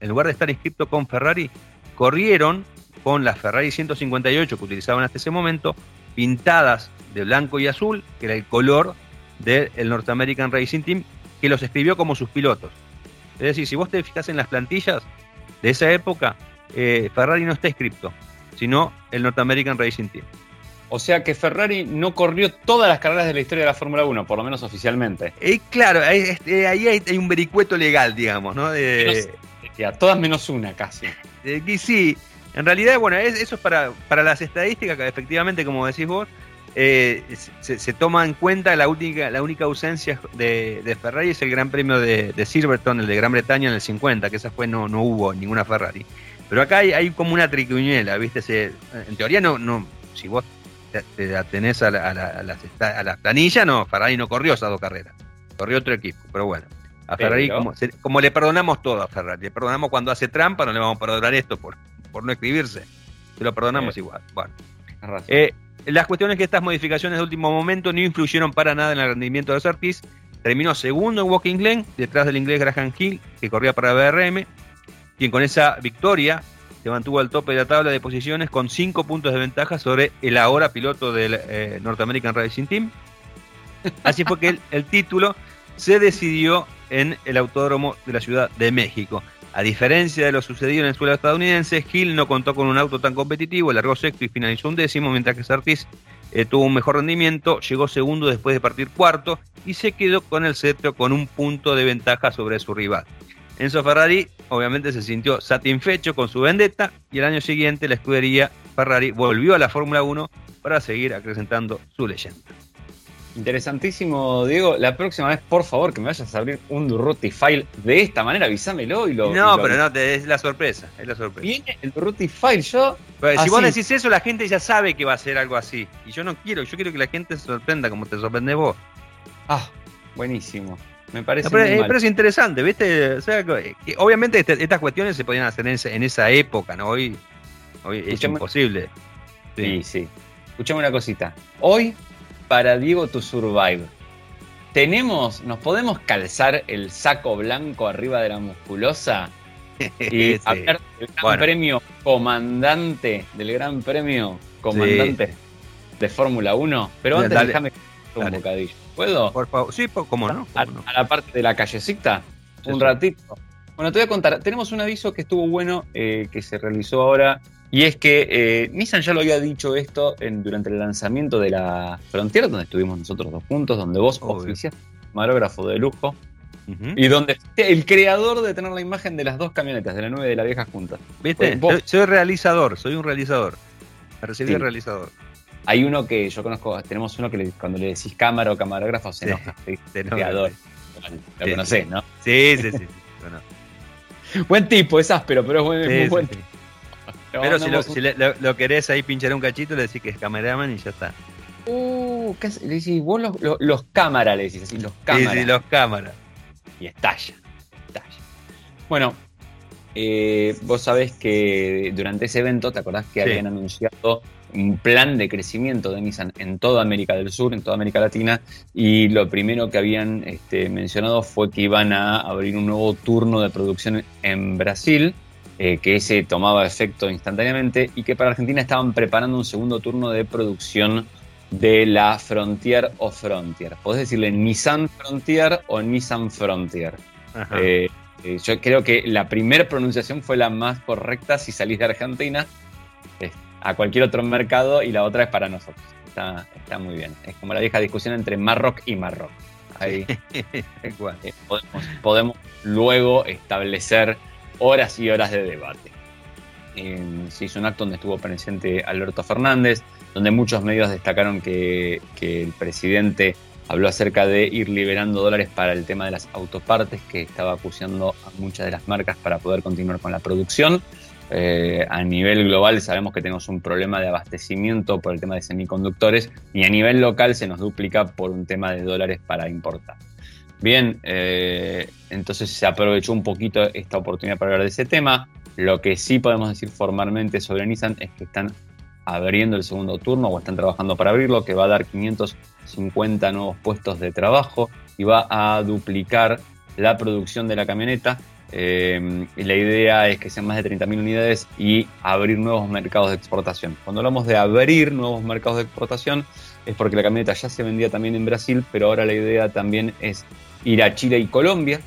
en lugar de estar inscrito con Ferrari, corrieron con las Ferrari 158 que utilizaban hasta ese momento, pintadas de blanco y azul, que era el color del North American Racing Team, que los escribió como sus pilotos. Es decir, si vos te fijas en las plantillas de esa época, eh, Ferrari no está inscrito, sino el North American Racing Team. O sea que Ferrari no corrió todas las carreras de la historia de la Fórmula 1, por lo menos oficialmente. Eh, claro, este, ahí, hay, un vericueto legal, digamos, ¿no? De, todas menos una casi. sí, en realidad, bueno, eso es para, para las estadísticas, que efectivamente, como decís vos, eh, se, toma en cuenta la única, la única ausencia de, Ferrari es el Gran Premio de, de, Silverstone, el de Gran Bretaña en el 50, que esa fue no, no hubo ninguna Ferrari. Pero acá hay, hay como una tricuñela, ¿viste? en teoría no, no, si vos te, atenés a, la, a, las, planillas, no, Ferrari no corrió esas dos carreras, corrió otro equipo, pero bueno. A Ferrari, como, le perdonamos todo a Ferrari, le perdonamos cuando hace trampa, no le vamos a perdonar esto por, por no escribirse, se lo perdonamos igual. Bueno. Eh, las cuestiones que estas modificaciones de último momento no influyeron para nada en el rendimiento de Surtees. Terminó segundo en Walking Glen, detrás del inglés Graham Hill, que corría para BRM, quien con esa victoria se mantuvo al tope de la tabla de posiciones con 5 puntos de ventaja sobre el ahora piloto del eh, North American Racing Team. Así fue que el, título se decidió en el autódromo de la Ciudad de México. A diferencia de lo sucedido en el suelo estadounidense, Hill no contó con un auto tan competitivo, largó sexto y finalizó un décimo, mientras que Sartis eh, tuvo un mejor rendimiento, llegó segundo después de partir cuarto y se quedó con el cetro con un punto de ventaja sobre su rival. Enzo Ferrari obviamente se sintió satisfecho con su vendetta y el año siguiente la escudería Ferrari volvió a la Fórmula 1 para seguir acrecentando su leyenda. Interesantísimo, Diego. La próxima vez, por favor, que me vayas a abrir un Durruti file de esta manera, avísamelo y lo. No, pero no, es la sorpresa, es la sorpresa. Viene el Durruti file, yo. si vos decís eso, la gente ya sabe que va a ser algo así. Y yo no quiero, yo quiero que la gente se sorprenda como te sorprende vos. Ah, buenísimo. Me parece. pero, es interesante, ¿viste? O sea, obviamente este, estas cuestiones se podían hacer en, esa época, ¿no? Hoy, hoy es imposible. Sí, sí. Escuchame una cosita. Hoy, para Diego to Survive, tenemos, nos podemos calzar el saco blanco arriba de la musculosa y hablar del gran premio comandante, del gran premio comandante de Fórmula 1. Pero antes déjame un bocadillo. ¿Puedo? Por favor. Sí, ¿cómo no? A, la parte de la callecita. un ratito. Bueno, te voy a contar. Tenemos un aviso que estuvo bueno, eh, que se realizó ahora. Y es que eh, Nissan ya lo había dicho esto en, durante el lanzamiento de la Frontier, donde estuvimos nosotros dos juntos, donde vos oficiaste camarógrafo de lujo. Y donde el creador de tener la imagen de las dos camionetas, de la nueve y de la vieja juntas. ¿Viste? Soy realizador, soy un realizador. Recibí el realizador. Hay uno que yo conozco, tenemos uno que cuando le decís cámara o camarógrafo se enoja. Sí, creador. Lo conocés, ¿no? Sí, sí, sí. buen tipo, es áspero, pero es, buen, muy buen tipo. Pero si, lo, si lo, querés ahí pinchar un cachito, le decís que es cameraman y ya está. Uh, ¿qué le decís? Vos los, los, cámaras, le decís así, los cámaras. Sí, sí, los cámaras. Y estalla, estalla. Bueno, eh, vos sabés que durante ese evento, ¿te acordás que habían anunciado un plan de crecimiento de Nissan en toda América del Sur, en toda América Latina? Y lo primero que habían este, mencionado fue que iban a abrir un nuevo turno de producción en Brasil, eh, que ese tomaba efecto instantáneamente, y que para Argentina estaban preparando un segundo turno de producción de la Frontier o Frontier. Podés decirle Nissan Frontier o Nissan Frontier. Eh, eh, yo creo que la primera pronunciación fue la más correcta si salís de Argentina a cualquier otro mercado y la otra es para nosotros. Está, muy bien. Es como la vieja discusión entre Marroc y Marroc. Ahí eh, podemos, podemos, luego establecer horas y horas de debate. se hizo un acto donde estuvo presente Alberto Fernández, donde muchos medios destacaron que, que el presidente habló acerca de ir liberando dólares para el tema de las autopartes que estaba acuciando a muchas de las marcas para poder continuar con la producción. Eh, a nivel global sabemos que tenemos un problema de abastecimiento por el tema de semiconductores y a nivel local se nos duplica por un tema de dólares para importar. Bien, eh, entonces se aprovechó un poquito esta oportunidad para hablar de ese tema. Lo que sí podemos decir formalmente sobre Nissan es que están abriendo el segundo turno o están trabajando para abrirlo, que va a dar 550 nuevos puestos de trabajo y va a duplicar la producción de la camioneta. Eh, y la idea es que sean más de 30.000 unidades y abrir nuevos mercados de exportación. Cuando hablamos de abrir nuevos mercados de exportación es porque la camioneta ya se vendía también en Brasil, pero ahora la idea también es ir a Chile y Colombia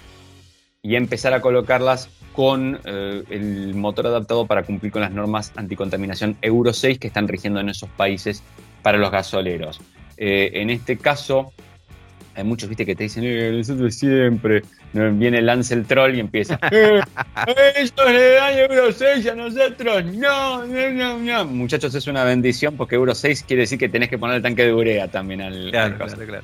y empezar a colocarlas con eh, el motor adaptado para cumplir con las normas anticontaminación Euro 6 que están rigiendo en esos países para los gasoleros. Eh, en este caso, hay muchos, viste, que te dicen, eh, nosotros siempre, viene Lance el troll y empieza, eh, ellos le dan Euro 6 a nosotros, no, no, no, no. Muchachos, es una bendición porque Euro 6 quiere decir que tenés que poner el tanque de urea también al, claro, claro, claro.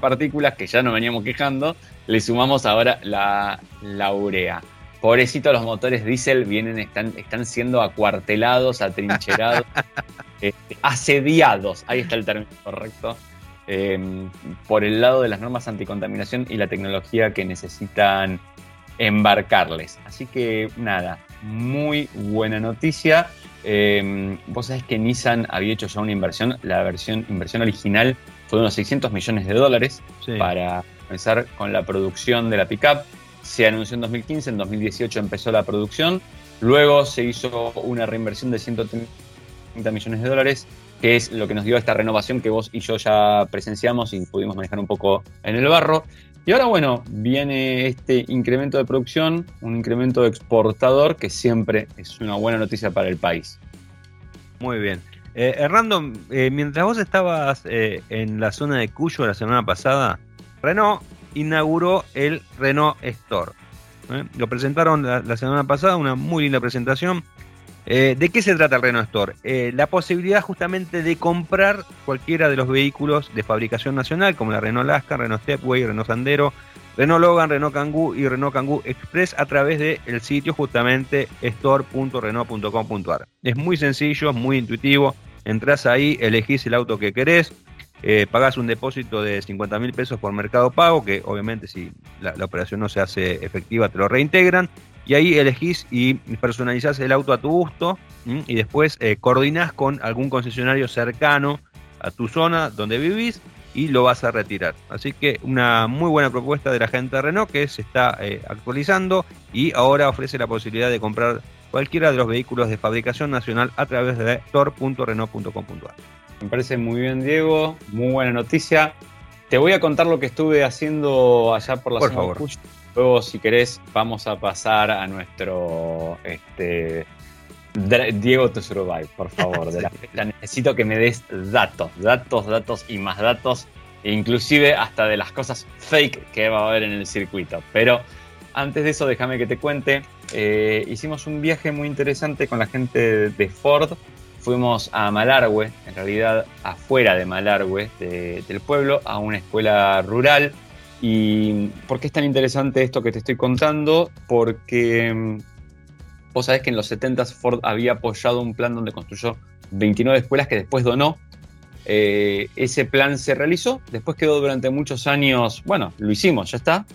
Partículas que ya nos veníamos quejando, le sumamos ahora la, la urea. Pobrecitos los motores diésel vienen, están, están siendo acuartelados, atrincherados, este, asediados, ahí está el término correcto, em, por el lado de las normas anticontaminación y la tecnología que necesitan embarcarles. Así que nada, muy buena noticia. Em, vos sabés que Nissan había hecho ya una inversión, la versión, inversión original fue de unos 600 millones de dólares para comenzar con la producción de la pickup. Se anunció en 2015, en 2018 empezó la producción, luego se hizo una reinversión de 130 millones de dólares, que es lo que nos dio esta renovación que vos y yo ya presenciamos y pudimos manejar un poco en el barro. Y ahora, bueno, viene este incremento de producción, un incremento de exportador que siempre es una buena noticia para el país. Muy bien. Eh, Hernando, eh, mientras vos estabas eh, en la zona de Cuyo la semana pasada, Renault inauguró el Renault Store. ¿eh? Lo presentaron la, semana pasada, una muy linda presentación. Eh, ¿De qué se trata el Renault Store? Eh, la posibilidad justamente de comprar cualquiera de los vehículos de fabricación nacional, como la Renault Lasca, Renault Stepway, Renault Sandero, Renault Logan, Renault Kangoo y Renault Kangoo Express a través del sitio justamente store.renault.com.ar. Es muy sencillo, muy intuitivo. Entrás ahí, elegís el auto que querés, eh, pagás un depósito de 50 mil pesos por mercado pago, que obviamente si la, operación no se hace efectiva te lo reintegran, y ahí elegís y personalizás el auto a tu gusto y después eh, coordinás con algún concesionario cercano a tu zona donde vivís y lo vas a retirar. Así que una muy buena propuesta de la gente de Renault que se está eh, actualizando y ahora ofrece la posibilidad de comprar cualquiera de los vehículos de fabricación nacional a través de store.renault.com.ar. Me parece muy bien, Diego. Muy buena noticia. Te voy a contar lo que estuve haciendo allá por la por favor. Luego, si querés, vamos a pasar a nuestro este, Diego to Survive, por favor. necesito que me des datos, datos, datos y más datos, inclusive hasta de las cosas fake que va a haber en el circuito. Pero antes de eso, déjame que te cuente. Eh, hicimos un viaje muy interesante con la gente de Ford fuimos a Malargüe, en realidad afuera de Malargüe, del pueblo, a una escuela rural ¿Y por qué es tan interesante esto que te estoy contando? Porque mm, vos sabés que en los 70 Ford había apoyado un plan donde construyó 29 escuelas que después donó. Eh, ese plan se realizó, después quedó durante muchos años, bueno, lo hicimos, ya está.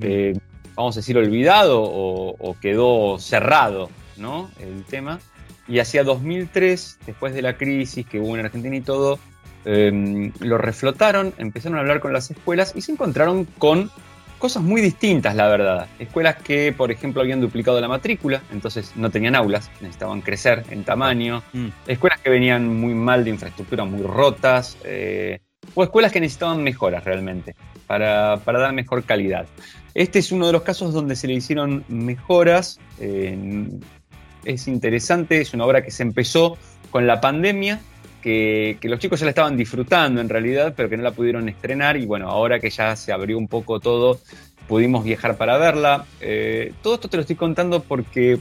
Eh, vamos a decir, olvidado o, quedó cerrado, ¿no? El tema. Y hacia 2003, después de la crisis que hubo en Argentina y todo, Em, lo reflotaron, empezaron a hablar con las escuelas y se encontraron con cosas muy distintas, la verdad. Escuelas que, por ejemplo, habían duplicado la matrícula, entonces no tenían aulas, necesitaban crecer en tamaño. Mm. Escuelas que venían muy mal de infraestructura, muy rotas. Eh, o escuelas que necesitaban mejoras realmente, para, dar mejor calidad. Este es uno de los casos donde se le hicieron mejoras. es interesante, es una obra que se empezó con la pandemia que, los chicos ya la estaban disfrutando en realidad, pero que no la pudieron estrenar y bueno, ahora que ya se abrió un poco todo, pudimos viajar para verla. Eh, todo esto te lo estoy contando porque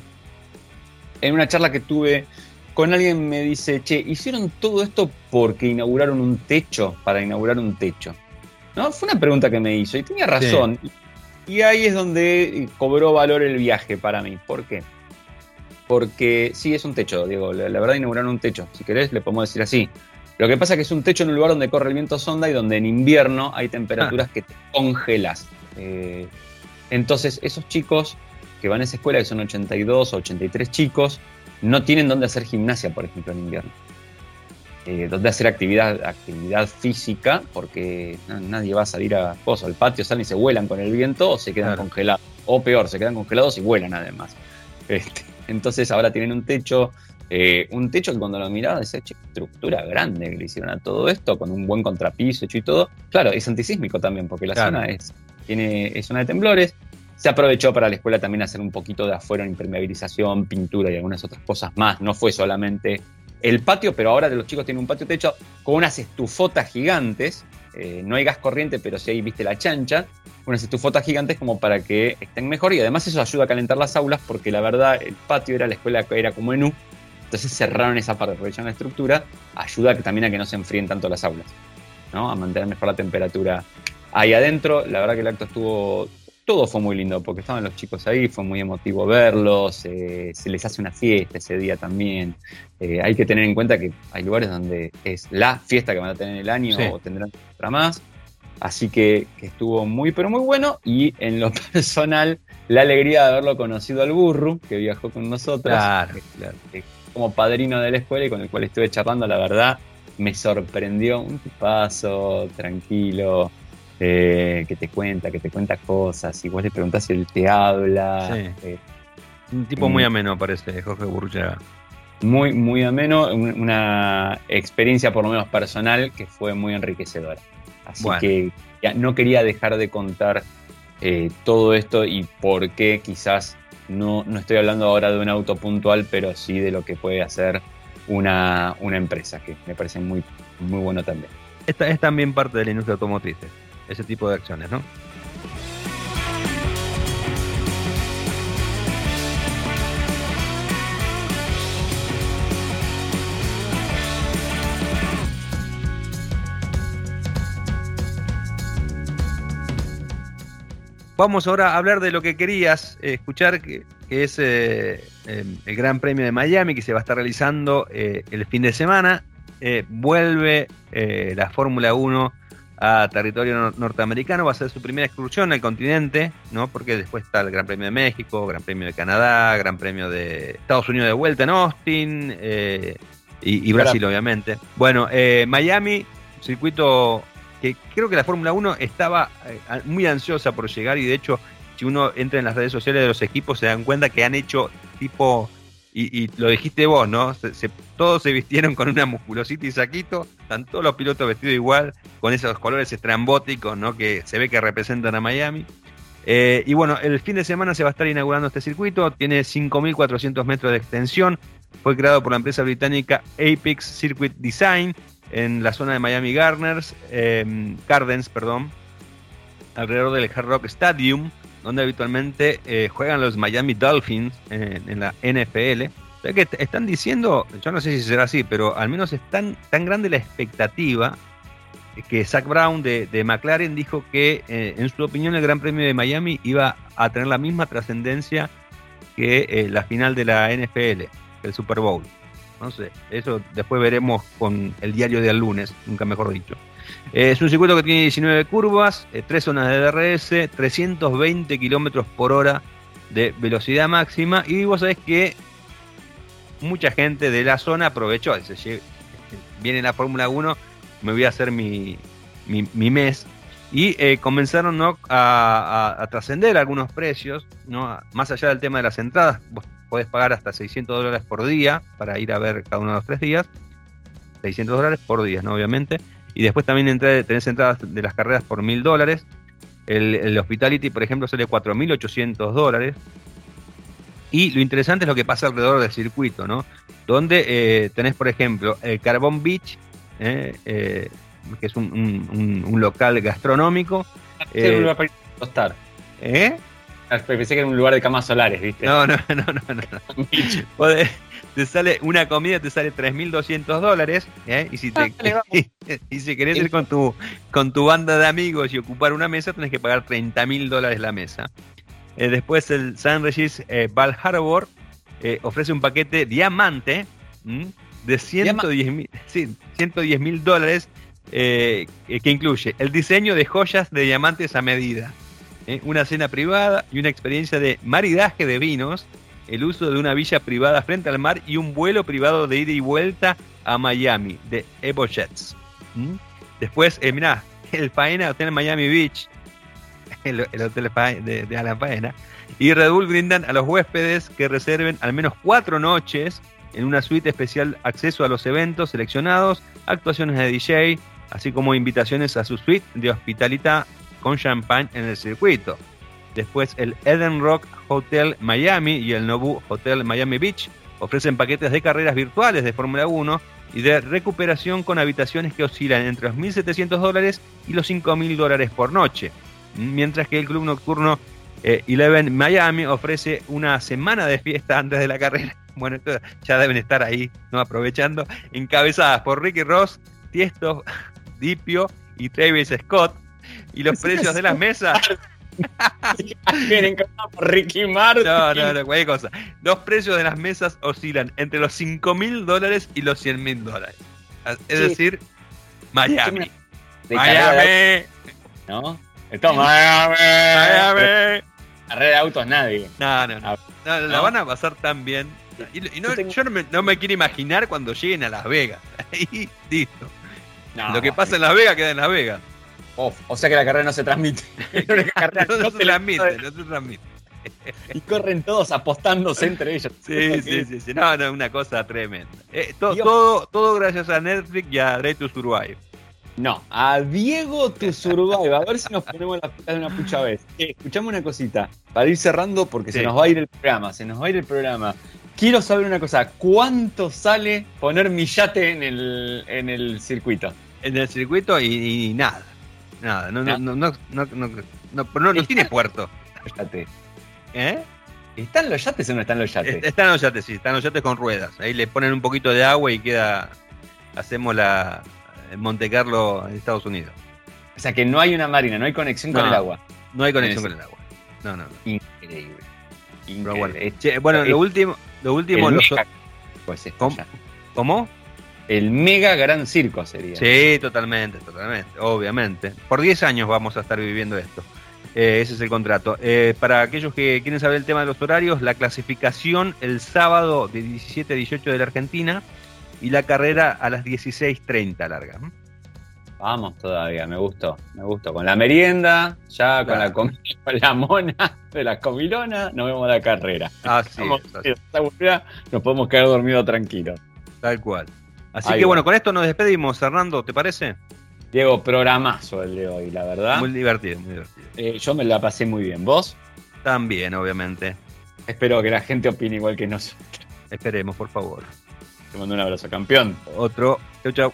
en una charla que tuve con alguien me dice, che, hicieron todo esto porque inauguraron un techo, para inaugurar un techo. ¿No? Fue una pregunta que me hizo y tenía razón. Y ahí es donde cobró valor el viaje para mí. ¿Por qué? Porque sí es un techo, Diego. La, verdad inauguraron un techo. Si querés, le podemos decir así. Lo que pasa es que es un techo en un lugar donde corre el viento sonda y donde en invierno hay temperaturas ah. que te congelas. Eh, entonces, esos chicos que van a esa escuela, que son 82 o 83 chicos, no tienen dónde hacer gimnasia, por ejemplo, en invierno. Eh, dónde hacer actividad, actividad física, porque nadie va a salir a cosas, al patio, salen y se vuelan con el viento o se quedan congelados. O peor, se quedan congelados y vuelan además. Este, entonces ahora tienen un techo, eh, un techo que cuando lo miraba decía, che, estructura grande que le hicieron a todo esto, con un buen contrapiso hecho y todo. Claro, es antisísmico también, porque la zona es, tiene, es zona de temblores. Se aprovechó para la escuela también hacer un poquito de afuera en impermeabilización, pintura y algunas otras cosas más. No fue solamente el patio, pero ahora de los chicos tienen un patio techo con unas estufotas gigantes. Eh, no hay gas corriente, pero sí hay, viste, la chancha unas estufotas gigantes como para que estén mejor y además eso ayuda a calentar las aulas porque la verdad el patio era la escuela que era como en U, entonces cerraron esa parte, aprovecharon la estructura, ayuda también a que no se enfríen tanto las aulas, ¿no? a mantener mejor la temperatura ahí adentro. La verdad que el acto estuvo, todo fue muy lindo porque estaban los chicos ahí, fue muy emotivo verlos, eh, se les hace una fiesta ese día también. Eh, hay que tener en cuenta que hay lugares donde es la fiesta que van a tener en el año o tendrán otra más. Así que, estuvo muy, pero muy bueno. Y en lo personal, la alegría de haberlo conocido al burro, que viajó con nosotros. Claro, claro. Como padrino de la escuela y con el cual estuve charlando, la verdad, me sorprendió. Un paso tranquilo, eh, que te cuenta, que te cuenta cosas. Y vos le preguntás si él te habla. Eh, un tipo muy ameno, parece, Jorge Burruchaga. Muy, muy ameno. Una experiencia, por lo menos personal, que fue muy enriquecedora. Así que ya no quería dejar de contar eh, todo esto y por qué quizás no, no, estoy hablando ahora de un auto puntual, pero sí de lo que puede hacer una, empresa, que me parece muy, muy bueno también. Esta es también parte de la industria automotriz, ese tipo de acciones, ¿no? Vamos ahora a hablar de lo que querías eh, escuchar, que, es eh, em, el Gran Premio de Miami, que se va a estar realizando eh, el fin de semana. vuelve la Fórmula 1 a territorio norteamericano, va a ser su primera excursión al continente, ¿no? Porque después está el Gran Premio de México, Gran Premio de Canadá, Gran Premio de Estados Unidos de vuelta en Austin y, Brasil, obviamente. Bueno, Miami, circuito que creo que la Fórmula 1 estaba eh, muy ansiosa por llegar y de hecho si uno entra en las redes sociales de los equipos se dan cuenta que han hecho tipo, y, lo dijiste vos, ¿no? todos se vistieron con una musculosita y saquito, están todos los pilotos vestidos igual, con esos colores estrambóticos, ¿no? Que se ve que representan a Miami. Eh, y bueno, el fin de semana se va a estar inaugurando este circuito, tiene 5.400 metros de extensión, fue creado por la empresa británica Apex Circuit Design, en la zona de Miami Gardens, eh, Gardens, perdón, alrededor del Hard Rock Stadium, donde habitualmente eh, juegan los Miami Dolphins en, la NFL. O sea que están diciendo, yo no sé si será así, pero al menos es tan, tan grande la expectativa que Zach Brown de, McLaren dijo que, eh, en su opinión, el Gran Premio de Miami iba a tener la misma trascendencia que eh, la final de la NFL, el Super Bowl. No sé, eso después veremos con el diario de al lunes, nunca mejor dicho. Eh, es un circuito que tiene 19 curvas, eh, 3 zonas de DRS, 320 kilómetros por hora de velocidad máxima. Y vos sabés que mucha gente de la zona aprovechó. Dice, "Lle- viene la Fórmula 1, me voy a hacer mi, mi, mes. Y eh, comenzaron ¿no? a trascender algunos precios, ¿no? más allá del tema de las entradas. Vos podés pagar hasta 600 dólares por día para ir a ver cada uno de los tres días. 600 dólares por día, ¿no? obviamente. Y después también entra- tenés entradas de las carreras por 1000 dólares. El, el Hospitality, por ejemplo, sale 4.800 dólares. Y lo interesante es lo que pasa alrededor del circuito, ¿no? Donde eh, tenés, por ejemplo, el Carbon Beach, eh, eh, que es un, un- local gastronómico. Un Eh, lugar para ir a tostar. ¿eh? Pensé que era un lugar de camas solares, ¿viste? No, no, no, no, no. no. Podés- te sale una comida te sale 3.200 dólares ¿eh? y si te vamos. y si querés ir con tu con tu banda de amigos y ocupar una mesa tenés que pagar 30.000 dólares la mesa Eh, después el San Regis eh, Val Harbor eh, ofrece un paquete diamante ¿m? de 110 mil sí, 110 mil dólares eh, que incluye el diseño de joyas de diamantes a medida una cena privada y una experiencia de maridaje de vinos, el uso de una villa privada frente al mar y un vuelo privado de ida y vuelta a Miami de Evo Jets. ¿Mm? Después, eh, mirá, el Faena Hotel Miami Beach, el, el hotel de, de Alan y Red Bull brindan a los huéspedes que reserven al menos cuatro noches en una suite especial acceso a los eventos seleccionados, actuaciones de DJ, así como invitaciones a su suite de hospitalidad con champán en el circuito. Después el Eden Rock Hotel Miami y el Nobu Hotel Miami Beach ofrecen paquetes de carreras virtuales de Fórmula 1 y de recuperación con habitaciones que oscilan entre los 1.700 dólares y los 5.000 dólares por noche. Mientras que el club nocturno eh, Eleven Miami ofrece una semana de fiesta antes de la carrera. Bueno, esto ya deben estar ahí, ¿no? Aprovechando, encabezadas por Ricky Ross, Tiesto, Dipio y Travis Scott. Y los precios de las mesas Vienen por Ricky Martin. No, no, no, cualquier cosa. Los precios de las mesas oscilan entre los 5 mil dólares y los 100 mil dólares. Es Sí. decir, Miami. De carrera de Miami. ¿no? Esto, Miami. Miami. Carrera de autos nadie. No, no, no. No, La van a pasar tan bien. Y, y no- Yo tengo- yo no me, no me quiero imaginar cuando lleguen a Las Vegas. Ahí, listo. No, Lo que pasa en Las Vegas queda en Las Vegas. O sea que la carrera no se transmite. La única carrera No, no se transmite, no se transmite. Y corren todos apostándose entre ellos. Sí, sí, sí, sí. No, no, una cosa tremenda. Eh, to- todo, todo gracias a Netflix y a to Survive. No, a Diego to Survive. A ver si nos ponemos las pilas de una pucha vez. Eh, escuchame una cosita. Para ir cerrando, porque Sí. se nos va a ir el programa. Se nos va a ir el programa. Quiero saber una cosa. ¿Cuánto sale poner mi yate en el, en el circuito? en el circuito y, y nada. Nada, ¿Eh? no, no, no, no, no, no, no, tiene puerto. ¿Eh? ¿Están los yates o no están los yates? Están los yates, sí, están los yates con ruedas. Ahí le ponen un poquito de agua y queda. Hacemos la. Monte Carlo en Estados Unidos. O sea que no hay una marina, no hay conexión no, con el agua. No hay conexión con el agua. No, no. no. Increíble. Increíble. Bueno, che, bueno lo último. Lo último. Los, pues ¿Cómo? El mega gran circo sería. Sí, totalmente, totalmente, obviamente. Por 10 años vamos a estar viviendo esto. Eh, ese es el contrato. Eh, para aquellos que quieren saber el tema de los horarios, la clasificación el sábado de 17 a 18 de la Argentina y la carrera a las 16.30 larga. Vamos todavía, me gustó, me gustó. Con la merienda, ya con, la con la mona de la comilona, nos vemos la carrera. Así es, así, nos podemos quedar dormidos tranquilos. tal cual. Así Ahí que va. bueno, con esto nos despedimos, Hernando, ¿te parece? Diego, programazo el de hoy, la verdad. Muy divertido, muy divertido. Eh, yo me la pasé muy bien. ¿Vos? También, obviamente. Espero que la gente opine igual que nosotros. Esperemos, por favor. Te mando un abrazo, campeón. Otro. Chau, chau.